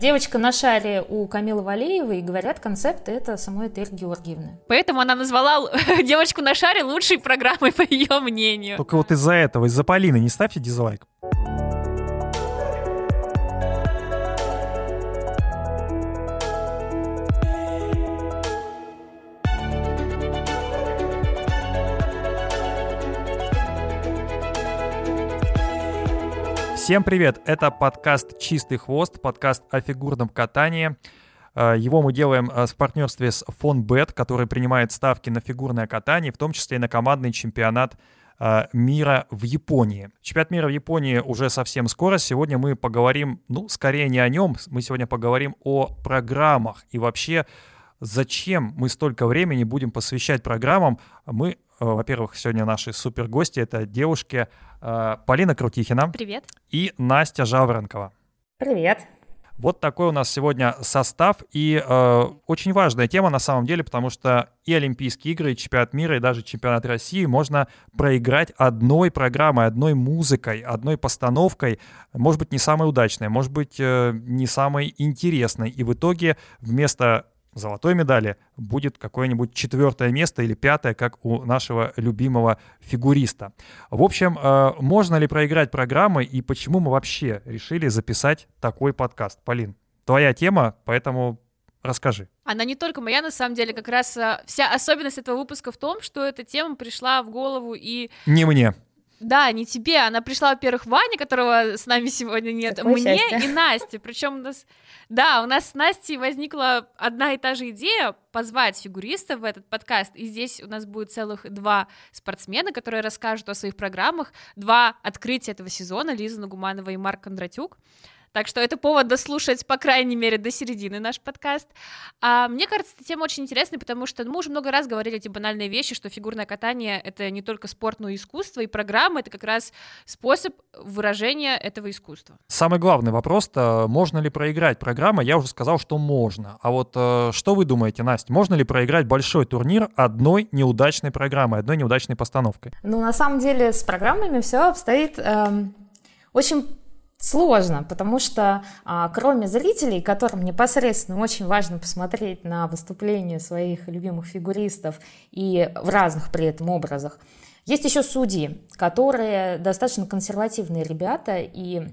Девочка на шаре у Камилы Валеевой, и говорят, концепт это самой Этель Георгиевны. Поэтому она назвала девочку на шаре лучшей программой, по ее мнению. Только вот из-за этого, из-за Полины не ставьте дизлайк. Всем привет! Это подкаст «Чистый хвост», подкаст о фигурном катании. Э, его мы делаем э, в партнерстве с Фонбет, который принимает ставки на фигурное катание, в том числе и на командный чемпионат э, мира в Японии. Чемпионат мира в Японии уже совсем скоро. Сегодня мы поговорим, ну, скорее не о нем, мы сегодня поговорим о программах и вообще зачем мы столько времени будем посвящать программам. Мы во-первых, сегодня наши супер гости это девушки э, Полина Крутихина. Привет. И Настя Жаворонкова. Привет. Вот такой у нас сегодня состав и э, очень важная тема на самом деле, потому что и Олимпийские игры, и чемпионат мира, и даже чемпионат России можно проиграть одной программой, одной музыкой, одной постановкой, может быть не самой удачной, может быть э, не самой интересной, и в итоге вместо золотой медали будет какое-нибудь четвертое место или пятое, как у нашего любимого фигуриста. В общем, э, можно ли проиграть программы и почему мы вообще решили записать такой подкаст? Полин, твоя тема, поэтому расскажи. Она не только моя, на самом деле, как раз э, вся особенность этого выпуска в том, что эта тема пришла в голову и... Не мне. Да, не тебе. Она пришла, во-первых, Ване, которого с нами сегодня нет, Какое мне счастье. и Насте. Причем у нас, да, у нас с Настей возникла одна и та же идея позвать фигуристов в этот подкаст. И здесь у нас будет целых два спортсмена, которые расскажут о своих программах. Два открытия этого сезона, Лиза Нагуманова и Марк Кондратюк. Так что это повод дослушать, по крайней мере, до середины наш подкаст. А мне кажется, эта тема очень интересная, потому что ну, мы уже много раз говорили эти банальные вещи, что фигурное катание — это не только спорт, но и искусство, и программа — это как раз способ выражения этого искусства. Самый главный вопрос-то, можно ли проиграть программа? Я уже сказал, что можно. А вот э, что вы думаете, Настя, можно ли проиграть большой турнир одной неудачной программой, одной неудачной постановкой? Ну, на самом деле, с программами все обстоит эм, очень сложно, потому что а, кроме зрителей, которым непосредственно очень важно посмотреть на выступления своих любимых фигуристов и в разных при этом образах, есть еще судьи, которые достаточно консервативные ребята и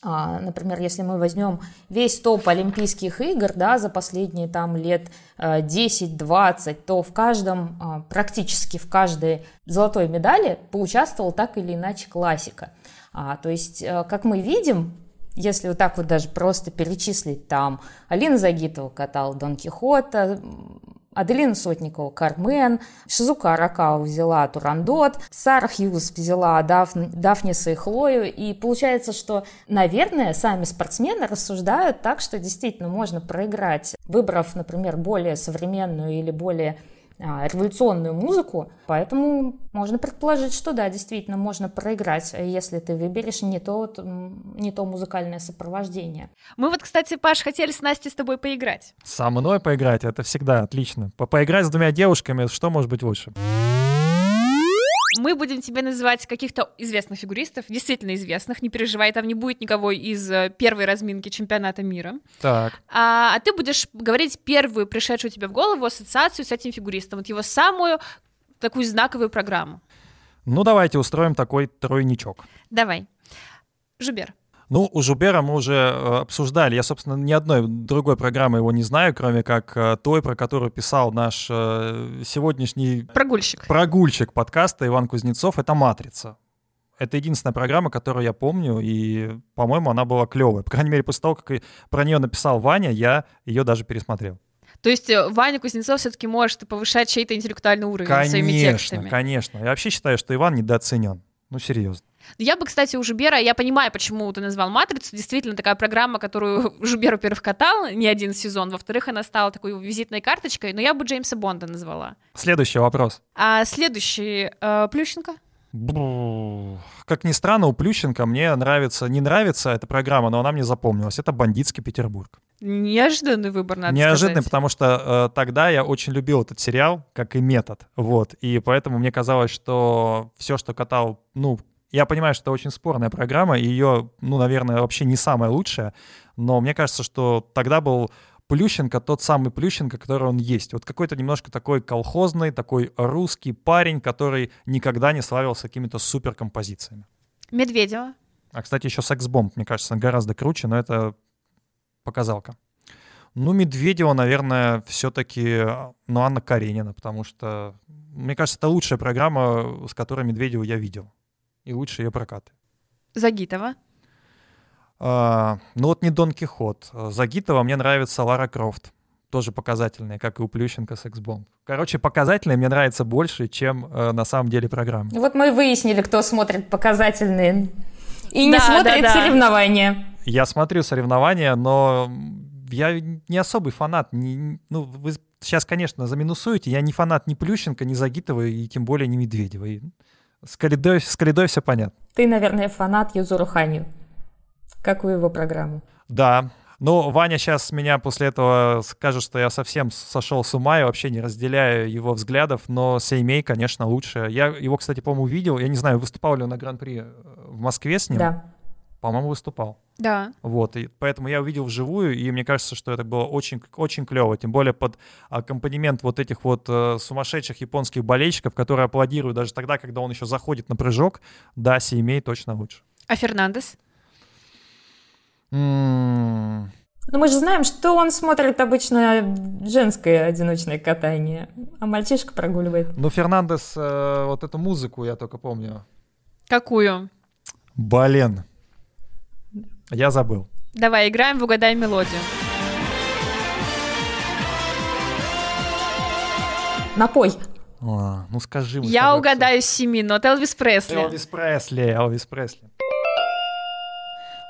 а, Например, если мы возьмем весь топ Олимпийских игр да, за последние там лет э, 10-20, то в каждом, а, практически в каждой золотой медали поучаствовал так или иначе классика. А, то есть, э, как мы видим, если вот так вот даже просто перечислить там, Алина Загитова катала Дон Кихота, Аделина Сотникова Кармен, Шизука Аракава взяла Турандот, Сара Хьюз взяла Дафн, Дафниса и Хлою, и получается, что, наверное, сами спортсмены рассуждают так, что действительно можно проиграть, выбрав, например, более современную или более революционную музыку, поэтому можно предположить, что да, действительно можно проиграть, если ты выберешь не то, не то музыкальное сопровождение. Мы вот, кстати, Паш, хотели с Настей с тобой поиграть. Со мной поиграть, это всегда отлично. По поиграть с двумя девушками, что может быть лучше? Мы будем тебе называть каких-то известных фигуристов, действительно известных, не переживай, там не будет никого из э, первой разминки чемпионата мира. Так. А, а ты будешь говорить первую пришедшую тебе в голову ассоциацию с этим фигуристом, вот его самую такую знаковую программу. Ну, давайте устроим такой тройничок. Давай. Жубер. Ну, у Жубера мы уже э, обсуждали. Я, собственно, ни одной другой программы его не знаю, кроме как э, той, про которую писал наш э, сегодняшний Прогульщик. прогульщик подкаста Иван Кузнецов. Это «Матрица». Это единственная программа, которую я помню, и, по-моему, она была клевая. По крайней мере, после того, как про нее написал Ваня, я ее даже пересмотрел. То есть Ваня Кузнецов все-таки может повышать чей-то интеллектуальный уровень своими Конечно, текстами. конечно. Я вообще считаю, что Иван недооценен. Ну, серьезно. Я бы, кстати, у Жубера, я понимаю, почему ты назвал «Матрицу», действительно такая программа, которую Жубер, во-первых, катал не один сезон, во-вторых, она стала такой визитной карточкой, но я бы Джеймса Бонда назвала. Следующий вопрос. А следующий, э, Плющенко? Как ни странно, у Плющенко мне нравится, не нравится эта программа, но она мне запомнилась. Это «Бандитский Петербург». Неожиданный выбор, надо Неожиданный, сказать. потому что э, тогда я очень любил этот сериал, как и метод, вот, и поэтому мне казалось, что все, что катал, ну, Я понимаю, что это очень спорная программа, и ее, ну, наверное, вообще не самая лучшая, но мне кажется, что тогда был Плющенко тот самый Плющенко, который он есть. Вот какой-то немножко такой колхозный, такой русский парень, который никогда не славился какими-то суперкомпозициями. Медведева. А, кстати, еще секс-бомб, мне кажется, гораздо круче, но это показалка. Ну, Медведева, наверное, все-таки, ну, Анна Каренина, потому что, мне кажется, это лучшая программа, с которой Медведеву я видел. И лучшие ее прокаты. Загитова. А, ну вот не Дон Кихот. Загитова мне нравится Лара Крофт. Тоже показательная, как и у Плющенко секс-бомб. Короче, показательные мне нравятся больше, чем э, на самом деле программа. Вот мы выяснили, кто смотрит показательные и не да, смотрит да, да. соревнования. Я смотрю соревнования, но я не особый фанат. Не, ну, вы сейчас, конечно, заминусуете. Я не фанат ни Плющенко, ни Загитова, и тем более не Медведева. И с Калидой, с Калидой все понятно. Ты, наверное, фанат Юзуру Ханю. Какую его программу? Да. Ну, Ваня сейчас меня после этого скажет, что я совсем сошел с ума и вообще не разделяю его взглядов, но Сеймей, конечно, лучше. Я его, кстати, по-моему, видел. Я не знаю, выступал ли он на Гран-при э, в Москве с ним. Да. По-моему, выступал. Да. Вот, и поэтому я увидел вживую, и мне кажется, что это было очень, очень клево, тем более под аккомпанемент вот этих вот э, сумасшедших японских болельщиков, которые аплодируют даже тогда, когда он еще заходит на прыжок. Да, Сеймей точно лучше. А Фернандес? Ну, мы же знаем, что он смотрит обычно женское одиночное катание, а мальчишка прогуливает. Ну, Фернандес, э, вот эту музыку я только помню. Какую? Блин. Я забыл. Давай, играем в «Угадай мелодию». Напой. А, ну скажи. Я угадаю с семи нот. Элвис Пресли. Элвис Пресли, Элвис Пресли.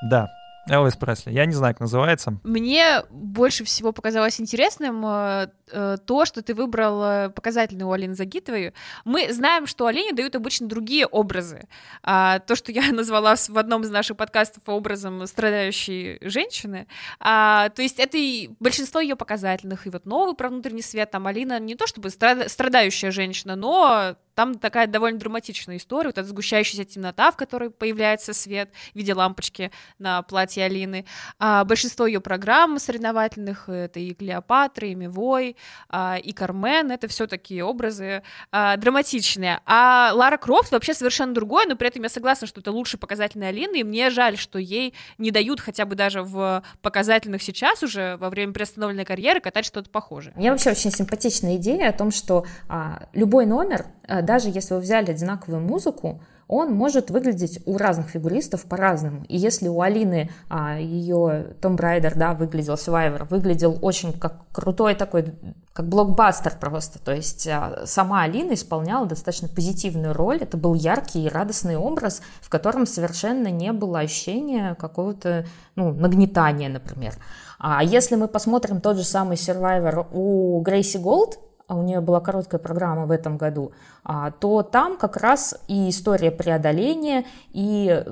Да, Элвис Пресли. Я не знаю, как называется. Мне больше всего показалось интересным э, э, то, что ты выбрал э, показательный у Алины Загитовой. Мы знаем, что Алине дают обычно другие образы. А, то, что я назвала в одном из наших подкастов образом страдающей женщины. А, то есть это и большинство ее показательных. И вот новый про внутренний свет, там Алина не то чтобы страдающая женщина, но там такая довольно драматичная история, вот эта сгущающаяся темнота, в которой появляется свет в виде лампочки на платье Алины. А большинство ее программ соревновательных — это и Клеопатра, и Мивой, а, и Кармен, это все такие образы а, драматичные. А Лара Крофт вообще совершенно другое, но при этом я согласна, что это лучше показательной Алины, и мне жаль, что ей не дают хотя бы даже в показательных сейчас уже во время приостановленной карьеры катать что-то похожее. Мне вообще очень симпатичная идея о том, что а, любой номер даже если вы взяли одинаковую музыку, он может выглядеть у разных фигуристов по-разному. И если у Алины а, ее Том Брайдер, да, выглядел, Survivor, выглядел очень как крутой такой, как блокбастер просто. То есть а, сама Алина исполняла достаточно позитивную роль. Это был яркий и радостный образ, в котором совершенно не было ощущения какого-то, ну, нагнетания, например. А если мы посмотрим тот же самый Survivor у Грейси Голд, у нее была короткая программа в этом году, а, то там как раз и история преодоления, и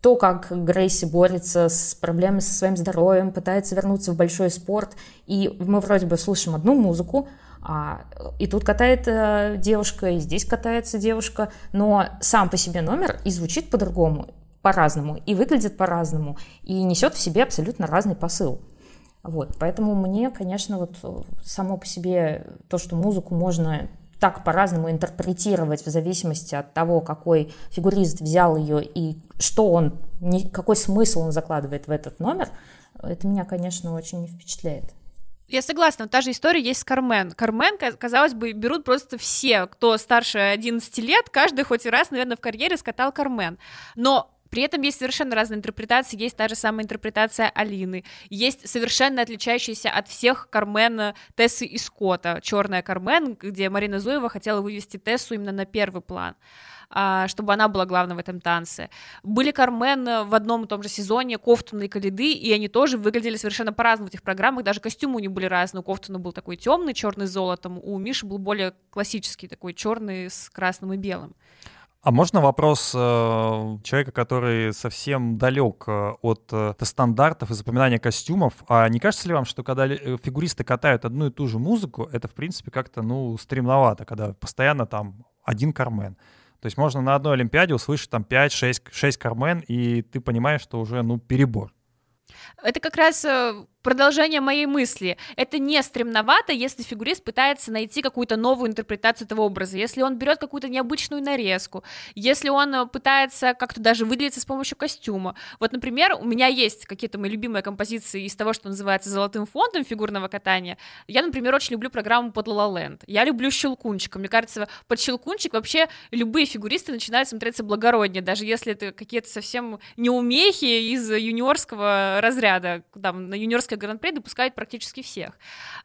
то, как Грейси борется с проблемами со своим здоровьем, пытается вернуться в большой спорт, и мы вроде бы слышим одну музыку, а, и тут катает э, девушка, и здесь катается девушка, но сам по себе номер и звучит по-другому, по-разному, и выглядит по-разному, и несет в себе абсолютно разный посыл. Вот, поэтому мне, конечно, вот э, само по себе то, что музыку можно так по-разному интерпретировать в зависимости от того, какой фигурист взял ее и что он, какой смысл он закладывает в этот номер, это меня, конечно, очень не впечатляет. Я согласна, та же история есть с Кармен. Кармен, казалось бы, берут просто все, кто старше 11 лет, каждый хоть раз, наверное, в карьере скатал Кармен. Но при этом есть совершенно разные интерпретации, есть та же самая интерпретация Алины, есть совершенно отличающаяся от всех Кармен Тессы и Скотта, черная Кармен, где Марина Зуева хотела вывести Тессу именно на первый план а, чтобы она была главной в этом танце. Были Кармен в одном и том же сезоне, Кофтуна и Калиды, и они тоже выглядели совершенно по-разному в этих программах, даже костюмы у них были разные, у Кофтуна был такой темный, черный с золотом, у Миши был более классический, такой черный с красным и белым. А можно вопрос э, человека, который совсем далек э, от э, стандартов и запоминания костюмов? А не кажется ли вам, что когда э, фигуристы катают одну и ту же музыку, это, в принципе, как-то, ну, стремновато, когда постоянно там один Кармен, То есть можно на одной Олимпиаде услышать там 5-6 Кармен, и ты понимаешь, что уже, ну, перебор. Это как раз э, продолжение моей мысли. Это не стремновато, если фигурист пытается найти какую-то новую интерпретацию этого образа, если он берет какую-то необычную нарезку, если он э, пытается как-то даже выделиться с помощью костюма. Вот, например, у меня есть какие-то мои любимые композиции из того, что называется золотым фондом фигурного катания. Я, например, очень люблю программу под La La Land. Я люблю Щелкунчика. Мне кажется, под Щелкунчик вообще любые фигуристы начинают смотреться благороднее, даже если это какие-то совсем неумехи из юниорского разряда, там, на юниорской Парижское Гран-при допускает практически всех.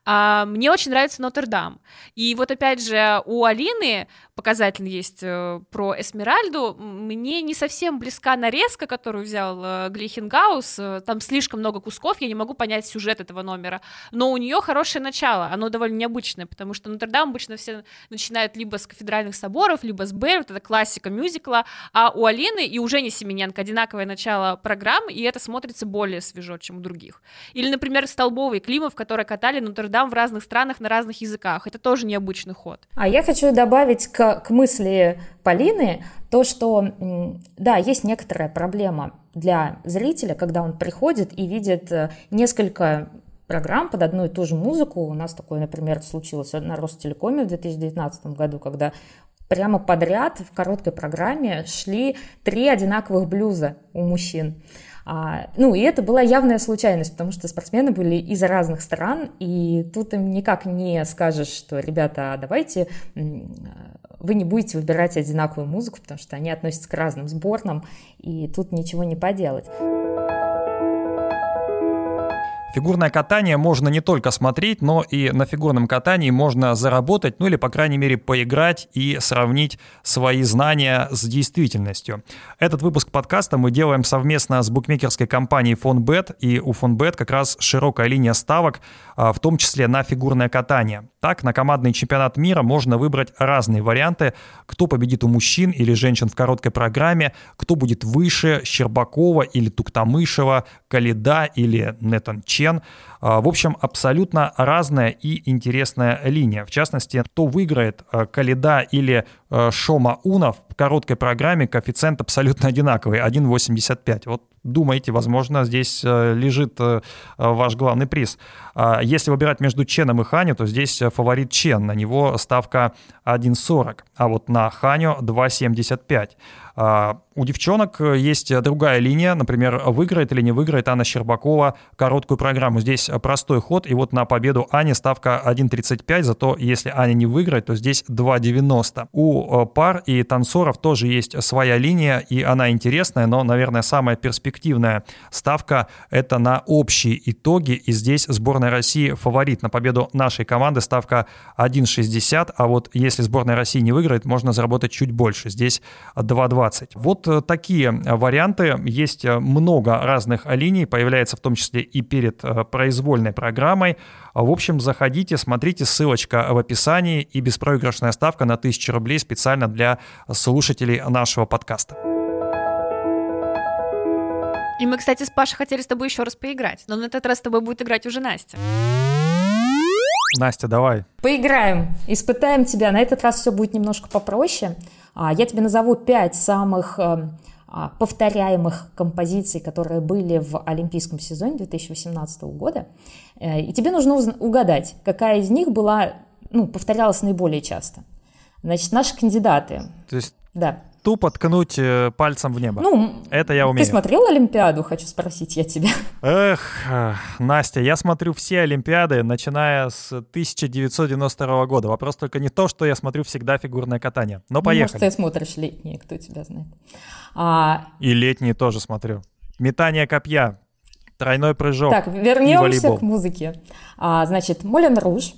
А, мне очень нравится Нотр-Дам. И вот опять же у Алины показательно есть э, про Эсмеральду. Мне не совсем близка нарезка, которую взял э, Глихенгаус. Э, там слишком много кусков, я не могу понять сюжет этого номера. Но у нее хорошее начало, оно довольно необычное, потому что Нотр-Дам обычно все начинают либо с кафедральных соборов, либо с Бэр, вот это классика мюзикла, а у Алины и уже не Семененко одинаковое начало программ, и это смотрится более свежо, чем у других. Или, например, Столбовый Климов, которые катали Нотр-Дам в разных странах на разных языках. Это тоже необычный ход. А я хочу добавить к к, мысли Полины, то, что, да, есть некоторая проблема для зрителя, когда он приходит и видит э, несколько программ под одну и ту же музыку. У нас такое, например, случилось на Ростелекоме в 2019 году, когда прямо подряд в короткой программе шли три одинаковых блюза у мужчин. А, ну, и это была явная случайность, потому что спортсмены были из разных стран, и тут им никак не скажешь, что, ребята, давайте вы не будете выбирать одинаковую музыку, потому что они относятся к разным сборным, и тут ничего не поделать. Фигурное катание можно не только смотреть, но и на фигурном катании можно заработать, ну или, по крайней мере, поиграть и сравнить свои знания с действительностью. Этот выпуск подкаста мы делаем совместно с букмекерской компанией FonBet, и у FonBet как раз широкая линия ставок, а, в том числе на фигурное катание. Так, на командный чемпионат мира можно выбрать разные варианты, кто победит у мужчин или женщин в короткой программе, кто будет выше Щербакова или Туктамышева, Калида или Нетан Чен. А, в общем, абсолютно разная и интересная линия. В частности, кто выиграет а, Калида или а, Шома Унов в короткой программе, коэффициент абсолютно одинаковый, 1,85. Вот думаете, возможно, здесь лежит ваш главный приз. Если выбирать между Ченом и Ханю, то здесь фаворит Чен, на него ставка 1,40, а вот на Ханю 2,75. А, у девчонок э, есть другая линия, например, выиграет или не выиграет Анна Щербакова короткую программу. Здесь простой ход, и вот на победу Ани ставка 1.35, зато если Аня не выиграет, то здесь 2.90. У э, пар и танцоров тоже есть своя линия, и она интересная, но, наверное, самая перспективная ставка — это на общие итоги, и здесь сборная России фаворит на победу нашей команды, ставка 1.60, а вот если сборная России не выиграет, можно заработать чуть больше, здесь 2.20. 20. Вот э, такие э, варианты. Есть э, много разных линий, появляется в том числе и перед произвольной программой. В общем, заходите, смотрите, ссылочка в описании и беспроигрышная ставка на 1000 рублей специально для слушателей нашего подкаста. И мы, кстати, с Пашей хотели с тобой еще раз поиграть, но на этот раз с тобой будет играть уже Настя. Настя, давай. Поиграем, испытаем тебя. На этот раз все будет немножко попроще. А, я тебе назову пять самых э, а, повторяемых композиций, которые были в Олимпийском сезоне 2018 года. Э, и тебе нужно угадать, какая из них была, ну, повторялась наиболее часто. Значит, наши кандидаты. То есть да тупо ткнуть э, пальцем в небо. Ну, это я умею. Ты смотрел Олимпиаду, хочу спросить я тебя. Эх, Настя, я смотрю все Олимпиады, начиная с 1992 года. Вопрос только не то, что я смотрю всегда фигурное катание. Но поехали. Может, ты смотришь летние, кто тебя знает. А... И летние тоже смотрю. Метание копья, тройной прыжок. Так, вернемся к музыке. А, значит, Молен Руж,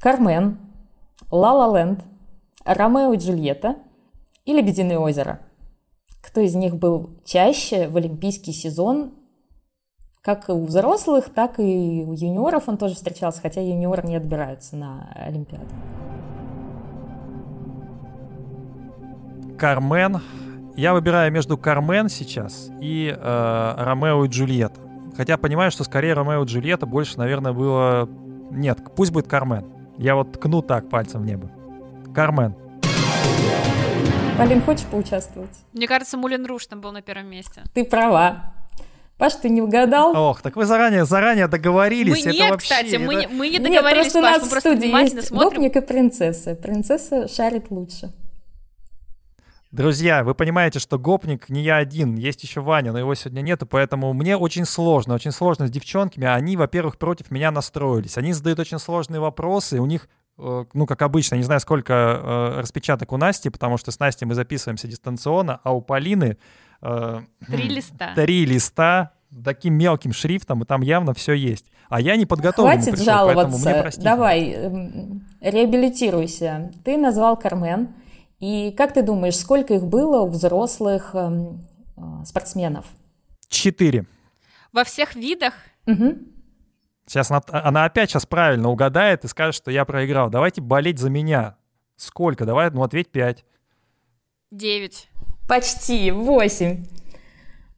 Кармен, Ла Ла Ленд, Ромео и Джульетта, и Лебединое озеро. Кто из них был чаще в олимпийский сезон, как у взрослых, так и у юниоров он тоже встречался, хотя юниоры не отбираются на Олимпиаду. Кармен. Я выбираю между Кармен сейчас и э, Ромео и Джульетта. Хотя понимаю, что скорее Ромео и Джульетта больше, наверное, было... Нет, пусть будет Кармен. Я вот ткну так пальцем в небо. Кармен. Полин, хочешь поучаствовать? Мне кажется, Мулин Руш там был на первом месте. Ты права. Паш, ты не угадал? Ох, так вы заранее, заранее договорились. Мы это нет, вообще, кстати, мы, это... не- мы не Нет, договорились, просто у Паш, нас мы просто студии внимательно есть смотрим. гопник и принцесса. Принцесса шарит лучше. Друзья, вы понимаете, что гопник не я один, есть еще Ваня, но его сегодня нету, поэтому мне очень сложно, очень сложно с девчонками. Они, во-первых, против меня настроились. Они задают очень сложные вопросы, у них ну, как обычно, не знаю, сколько э, распечаток у Насти, потому что с Настей мы записываемся дистанционно, а у Полины э, Три листа. три листа таким мелким шрифтом, и там явно все есть. А я не подготовлен. Хватит пришел, жаловаться. поэтому мне простите. Давай, эм, реабилитируйся. Ты назвал Кармен. И как ты думаешь, сколько их было у взрослых эм, э, спортсменов? Четыре. Во всех видах Мгм. Сейчас она, она опять сейчас правильно угадает и скажет, что я проиграл. Давайте болеть за меня. Сколько? Давай, ну ответь пять. девять. Почти, восемь.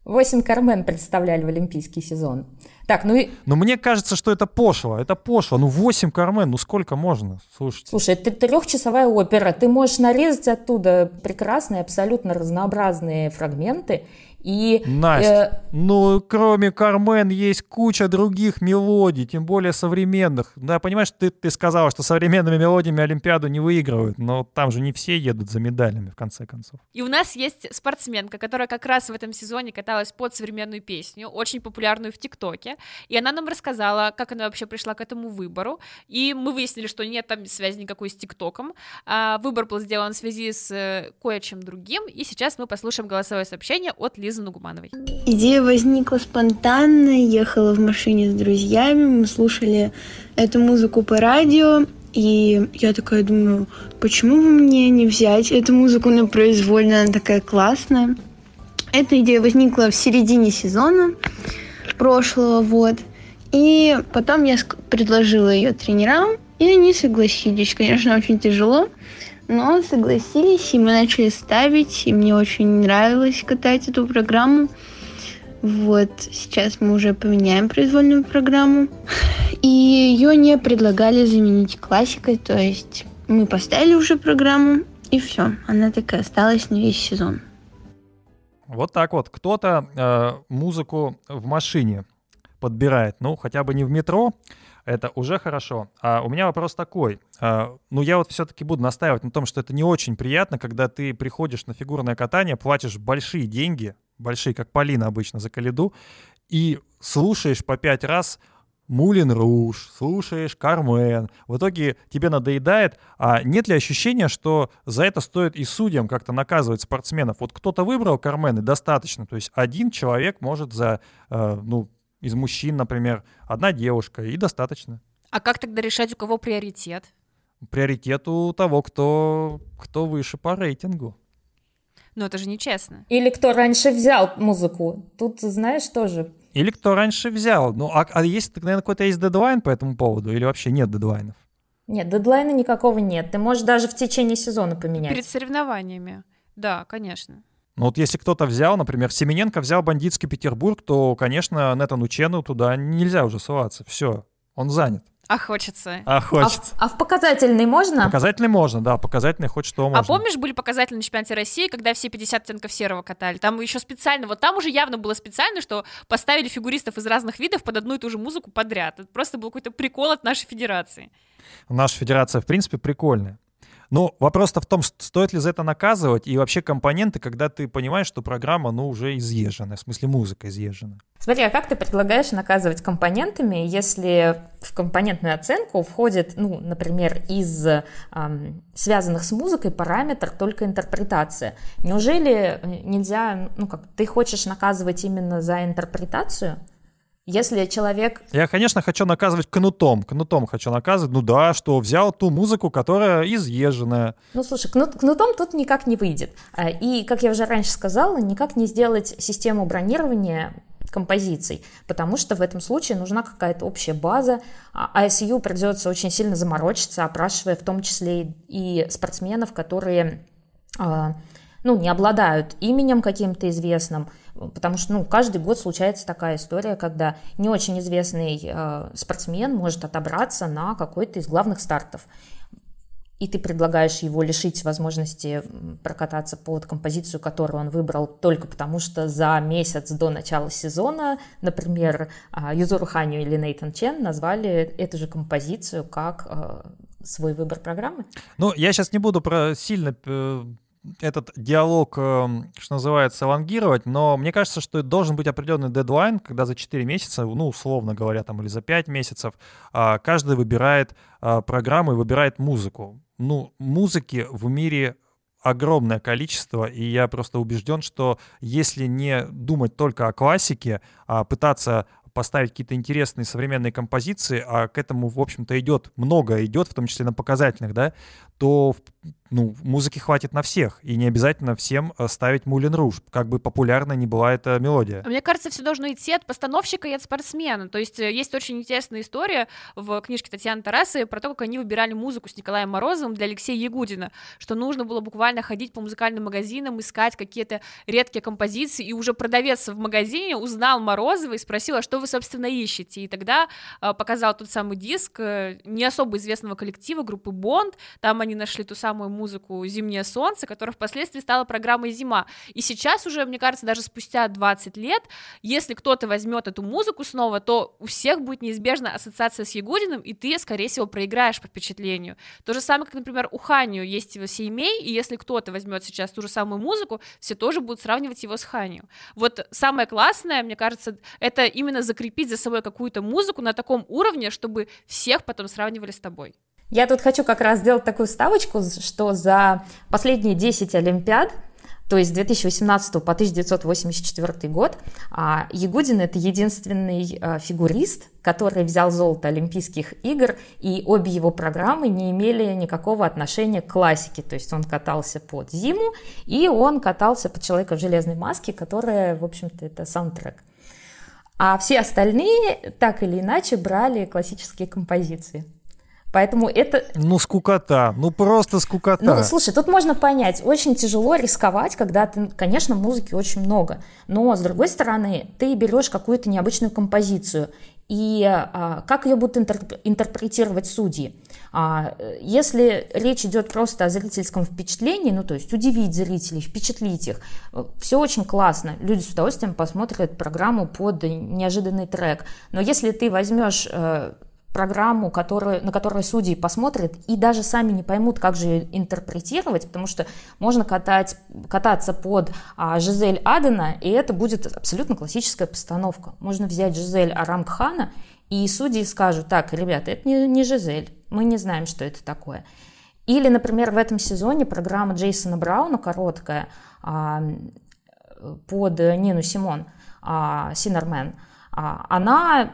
Восемь Кармен представляли в Олимпийский сезон. Так, ну и, Но мне кажется, что это пошло. Это пошло. Ну 8 Кармен, ну сколько можно? Слушайте. слушай, это трехчасовая опера. Ты можешь нарезать оттуда прекрасные, абсолютно разнообразные фрагменты. И Настя, э, ну кроме Кармен есть куча других мелодий, тем более современных. Да, понимаешь, ты, ты сказала, что современными мелодиями Олимпиаду не выигрывают, но там же не все едут за медалями, в конце концов. И у нас есть спортсменка, которая как раз в этом сезоне каталась под современную песню, очень популярную в ТикТоке. И она нам рассказала, как она вообще пришла к этому выбору. И мы выяснили, что нет там связи никакой с ТикТоком. А выбор был сделан в связи с э, кое-чем другим. И сейчас мы послушаем голосовое сообщение от Лизы Нугумановой. Идея возникла спонтанно, ехала в машине с друзьями, мы слушали эту музыку по радио, и я такая думаю, почему бы мне не взять эту музыку на произвольно, она такая классная. Эта идея возникла в середине сезона прошлого, вот. И потом я предложила ее тренерам, и они согласились. Конечно, очень тяжело, но согласились, и мы начали ставить, и мне очень нравилось катать эту программу. Вот, сейчас мы уже поменяем произвольную программу. И ее не предлагали заменить классикой, то есть мы поставили уже программу, и все. Она так и осталась на весь сезон. Вот так вот. Кто-то э, музыку в машине подбирает, ну, хотя бы не в метро, это уже хорошо. А у меня вопрос такой. А, ну, я вот все-таки буду настаивать на том, что это не очень приятно, когда ты приходишь на фигурное катание, платишь большие деньги, большие, как Полина обычно, за Калиду, и слушаешь по пять раз Мулин Руш, слушаешь Кармен. В итоге тебе надоедает. А нет ли ощущения, что за это стоит и судьям как-то наказывать спортсменов? Вот кто-то выбрал Кармен, и достаточно. То есть один человек может за, э, ну, из мужчин, например, одна девушка, и достаточно. А как тогда решать, у кого приоритет? Приоритет у того, кто, кто выше по рейтингу. Ну, это же нечестно. или кто раньше взял музыку. Тут, знаешь, тоже Или кто раньше взял. Ну, а, а есть, наверное, какой-то есть дедлайн по этому поводу? Или вообще нет дедлайнов? Нет, дедлайна никакого нет. Ты можешь даже в течение сезона поменять. Перед соревнованиями. Да, конечно. Ну вот если кто-то взял, например, Семененко взял бандитский Петербург, то, конечно, Нетану Чену туда нельзя уже ссылаться. Все, он занят. А хочется. А А, хочется. в- а в показательный можно? Показательный можно, да, показательный хоть что можно. А помнишь, были показатели на чемпионате России, когда все 50 оттенков серого катали? Там еще специально, вот там уже явно было специально, что поставили фигуристов из разных видов под одну и ту же музыку подряд. Это просто был какой-то прикол от нашей федерации. Наша федерация, в принципе, прикольная. Но вопрос-то в том, ст- стоит ли за это наказывать, и вообще компоненты, когда ты понимаешь, что программа, ну, уже изъезжена, в смысле музыка изъезжена. Смотри, а как ты предлагаешь наказывать компонентами, если в компонентную оценку входит, ну, например, из ам, связанных с музыкой параметр только интерпретация? Неужели э, нельзя, ну, как ты хочешь наказывать именно за интерпретацию? Если человек Я, конечно, хочу наказывать кнутом. Кнутом хочу наказывать. Ну да, что взял ту музыку, которая изъезженная. Ну, слушай, кнут, кнутом тут никак не выйдет. А, И, как я уже раньше сказала, никак не сделать систему бронирования композиций, потому что в этом случае нужна какая-то общая база, а ISU придется очень сильно заморочиться, опрашивая в том числе и спортсменов, которые а, ну, не обладают именем каким-то известным, потому что ну, каждый год случается такая история, когда не очень известный э, спортсмен может отобраться на какой-то из главных стартов. и ты предлагаешь его лишить возможности прокататься под композицию, которую он выбрал только потому, что за месяц до начала сезона, например, а, Юзуру Ханю или Нейтан Чен назвали эту же композицию как а, свой выбор программы? Ну, я сейчас не буду про сильно э, этот диалог, эм, что называется, лонгировать, но мне кажется, что это должен быть определенный дедлайн, когда за 4 месяца, ну, условно говоря, там, или за 5 месяцев, а, каждый выбирает а, программу и выбирает музыку. Ну, музыки в мире огромное количество, и я просто убежден, что если не думать только о классике, а пытаться поставить какие-то интересные современные композиции, а к этому, в общем-то, идет, много идет, в том числе на показательных, да, то ну, музыки хватит на всех, и не обязательно всем э, ставить Мулин Руж, как бы популярна не была эта мелодия. Мне кажется, все должно идти от постановщика и от спортсмена. То есть э, есть очень интересная история в книжке Татьяны Тарасы про то, как они выбирали музыку с Николаем Морозовым для Алексея Ягудина, что нужно было буквально ходить по музыкальным магазинам, искать какие-то редкие композиции, и уже продавец в магазине узнал Морозова и спросил, а что вы, собственно, ищете? И тогда э, показал тот самый диск не особо известного коллектива, группы Бонд, там они нашли ту самую музыку «Зимнее солнце», которая впоследствии стала программой «Зима». И сейчас уже, мне кажется, даже спустя 20 лет, если кто-то возьмет эту музыку снова, то у всех будет неизбежно ассоциация с Ягудиным, и ты, скорее всего, проиграешь по впечатлению. То же самое, как, например, у Ханию есть его Сеймей, и если кто-то возьмет сейчас ту же самую музыку, все тоже будут сравнивать его с Ханию. Вот самое классное, мне кажется, это именно закрепить за собой какую-то музыку на таком уровне, чтобы всех потом сравнивали с тобой. Я тут хочу как раз сделать такую ставочку, что за последние 10 Олимпиад то есть с 2018 по 1984 год а, Ягудин это единственный а, фигурист, который взял золото Олимпийских игр, и обе его программы не имели никакого отношения к классике. То есть он катался под зиму, и он катался под человека в железной маске, которая, в общем-то, это саундтрек. А все остальные так или иначе брали классические композиции. Поэтому это... Ну, скукота, ну просто скукота. Ну, слушай, тут можно понять, очень тяжело рисковать, когда ты, конечно, музыки очень много, но, с другой стороны, ты берешь какую-то необычную композицию, и а, как ее будут интерп- интерпретировать судьи? А, если речь идет просто о зрительском впечатлении, ну, то есть удивить зрителей, впечатлить их, все очень классно, люди с удовольствием посмотрят программу под неожиданный трек, но если ты возьмешь э, программу, которую, на которую судьи посмотрят и даже сами не поймут, как же ее интерпретировать, потому что можно катать, кататься под а, Жизель Адена, и это будет абсолютно классическая постановка. Можно взять Жизель Арамхана, и судьи скажут, так, ребята, это не, не Жизель, мы не знаем, что это такое. Или, например, в этом сезоне программа Джейсона Брауна, короткая, а, под Нину Симон, а, Синермен, а, она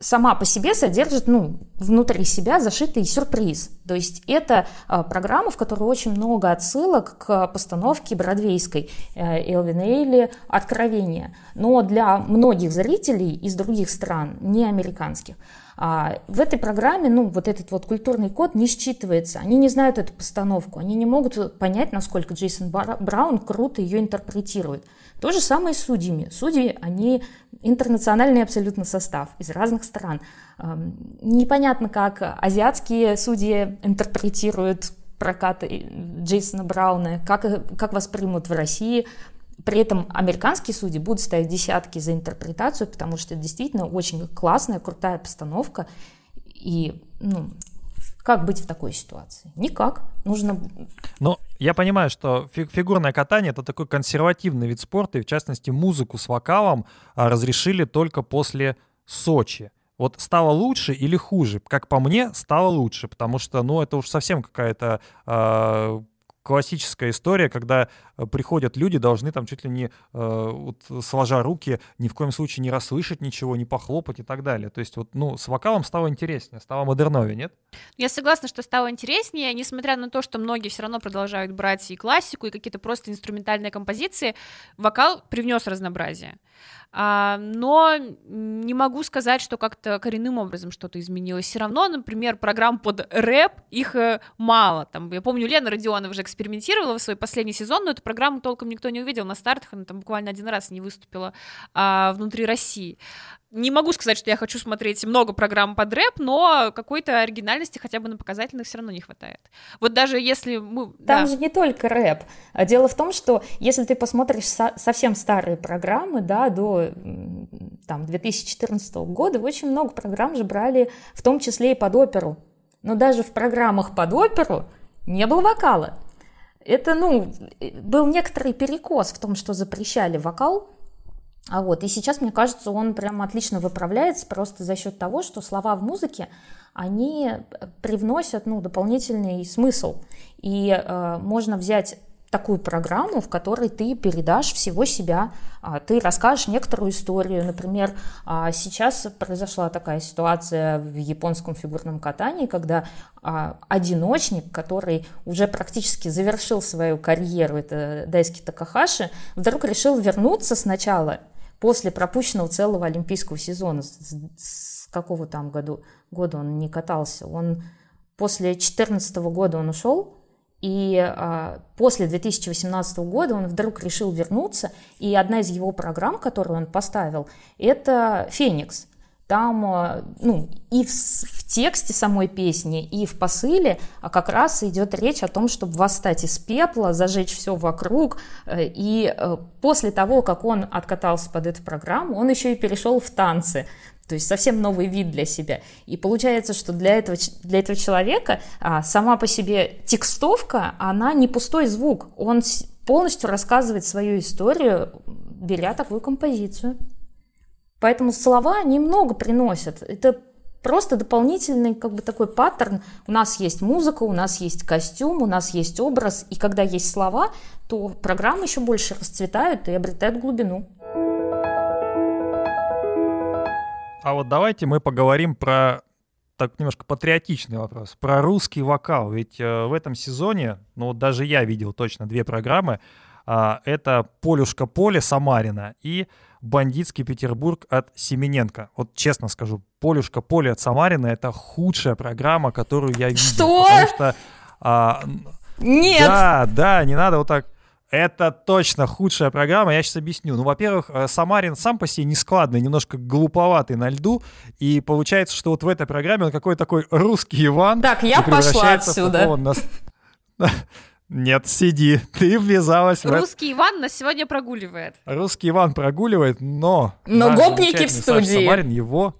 сама по себе содержит ну, внутри себя зашитый сюрприз. То есть это а, программа, в которой очень много отсылок к постановке бродвейской э, Элвин Эйли «Откровение». Но для многих зрителей из других стран, не американских, а, в этой программе, ну, вот этот вот культурный код не считывается. Они не знают эту постановку, они не могут понять, насколько Джейсон Браун круто ее интерпретирует. То же самое с судьями. Судьи, они интернациональный абсолютно состав из разных стран. Непонятно, как азиатские судьи интерпретируют прокат Джейсона Брауна, как, как воспримут в России. При этом американские судьи будут ставить десятки за интерпретацию, потому что это действительно очень классная, крутая постановка. И ну, как быть в такой ситуации? Никак. Нужно... Ну, я понимаю, что фигурное катание — это такой консервативный вид спорта, и в частности музыку с вокалом а, разрешили только после Сочи. Вот стало лучше или хуже? Как по мне, стало лучше, потому что, ну, это уж совсем какая-то э, классическая история, когда э, приходят люди, должны там чуть ли не, э, вот, сложа руки, ни в коем случае не расслышать ничего, не похлопать и так далее. То есть вот, ну, с вокалом стало интереснее, стало модерновее, нет? Я согласна, что стало интереснее, несмотря на то, что многие все равно продолжают брать и классику, и какие-то просто инструментальные композиции, вокал привнес разнообразие. А, но не могу сказать, что как-то коренным образом что-то изменилось. Все равно, например, программ под рэп их э, мало. Там, я помню, Лена Родионова же, экспериментировала в свой последний сезон, но эту программу толком никто не увидел на стартах, она там буквально один раз не выступила а, внутри России не могу сказать, что я хочу смотреть много программ под рэп, но какой-то оригинальности хотя бы на показательных все равно не хватает. Вот даже если мы... Там да. же не только рэп. А дело в том, что если ты посмотришь со- совсем старые программы, да, до там, 2014 года, очень много программ же брали, в том числе и под оперу. Но даже в программах под оперу не было вокала. Это, ну, был некоторый перекос в том, что запрещали вокал, а вот, и сейчас, мне кажется, он прям отлично выправляется просто за счет того, что слова в музыке, они привносят ну, дополнительный смысл. И э, можно взять такую программу, в которой ты передашь всего себя, а, ты расскажешь некоторую историю. Например, а, сейчас произошла такая ситуация в японском фигурном катании, когда а, одиночник, который уже практически завершил свою карьеру, это Дайски Такахаши, вдруг решил вернуться сначала после пропущенного целого олимпийского сезона. С, какого там году, года он не катался? Он после 2014 года он ушел, и а, после 2018 года он вдруг решил вернуться, и одна из его программ, которую он поставил, это «Феникс». Там, а, ну, и в, в тексте самой песни, и в посыле а как раз идет речь о том, чтобы восстать из пепла, зажечь все вокруг. Э, и э, после того, как он откатался под эту программу, он еще и перешел в танцы. То есть совсем новый вид для себя. И получается, что для этого, для этого человека а, сама по себе текстовка, она не пустой звук. Он полностью рассказывает свою историю, беря такую композицию. Поэтому слова немного приносят. Это просто дополнительный как бы такой паттерн. У нас есть музыка, у нас есть костюм, у нас есть образ. И когда есть слова, то программы еще больше расцветают и обретают глубину. А вот давайте мы поговорим про так немножко патриотичный вопрос, про русский вокал. Ведь э, в этом сезоне, ну вот даже я видел точно две программы, э, это «Полюшка поле» Самарина и «Бандитский Петербург» от Семененко. Вот честно скажу, «Полюшка поле» от Самарина — это худшая программа, которую я видел. Что? Потому что... А, Нет! Да, да, не надо вот так это точно худшая программа, я сейчас объясню. Ну, во-первых, э, Самарин сам по себе нескладный, немножко глуповатый на льду, и получается, что вот в этой программе он какой-то такой русский Иван. Так, я пошла отсюда. Нет, сиди, ты ввязалась в Русский Иван нас сегодня прогуливает. Русский Иван прогуливает, но... Но гопники в студии. Саша Самарин его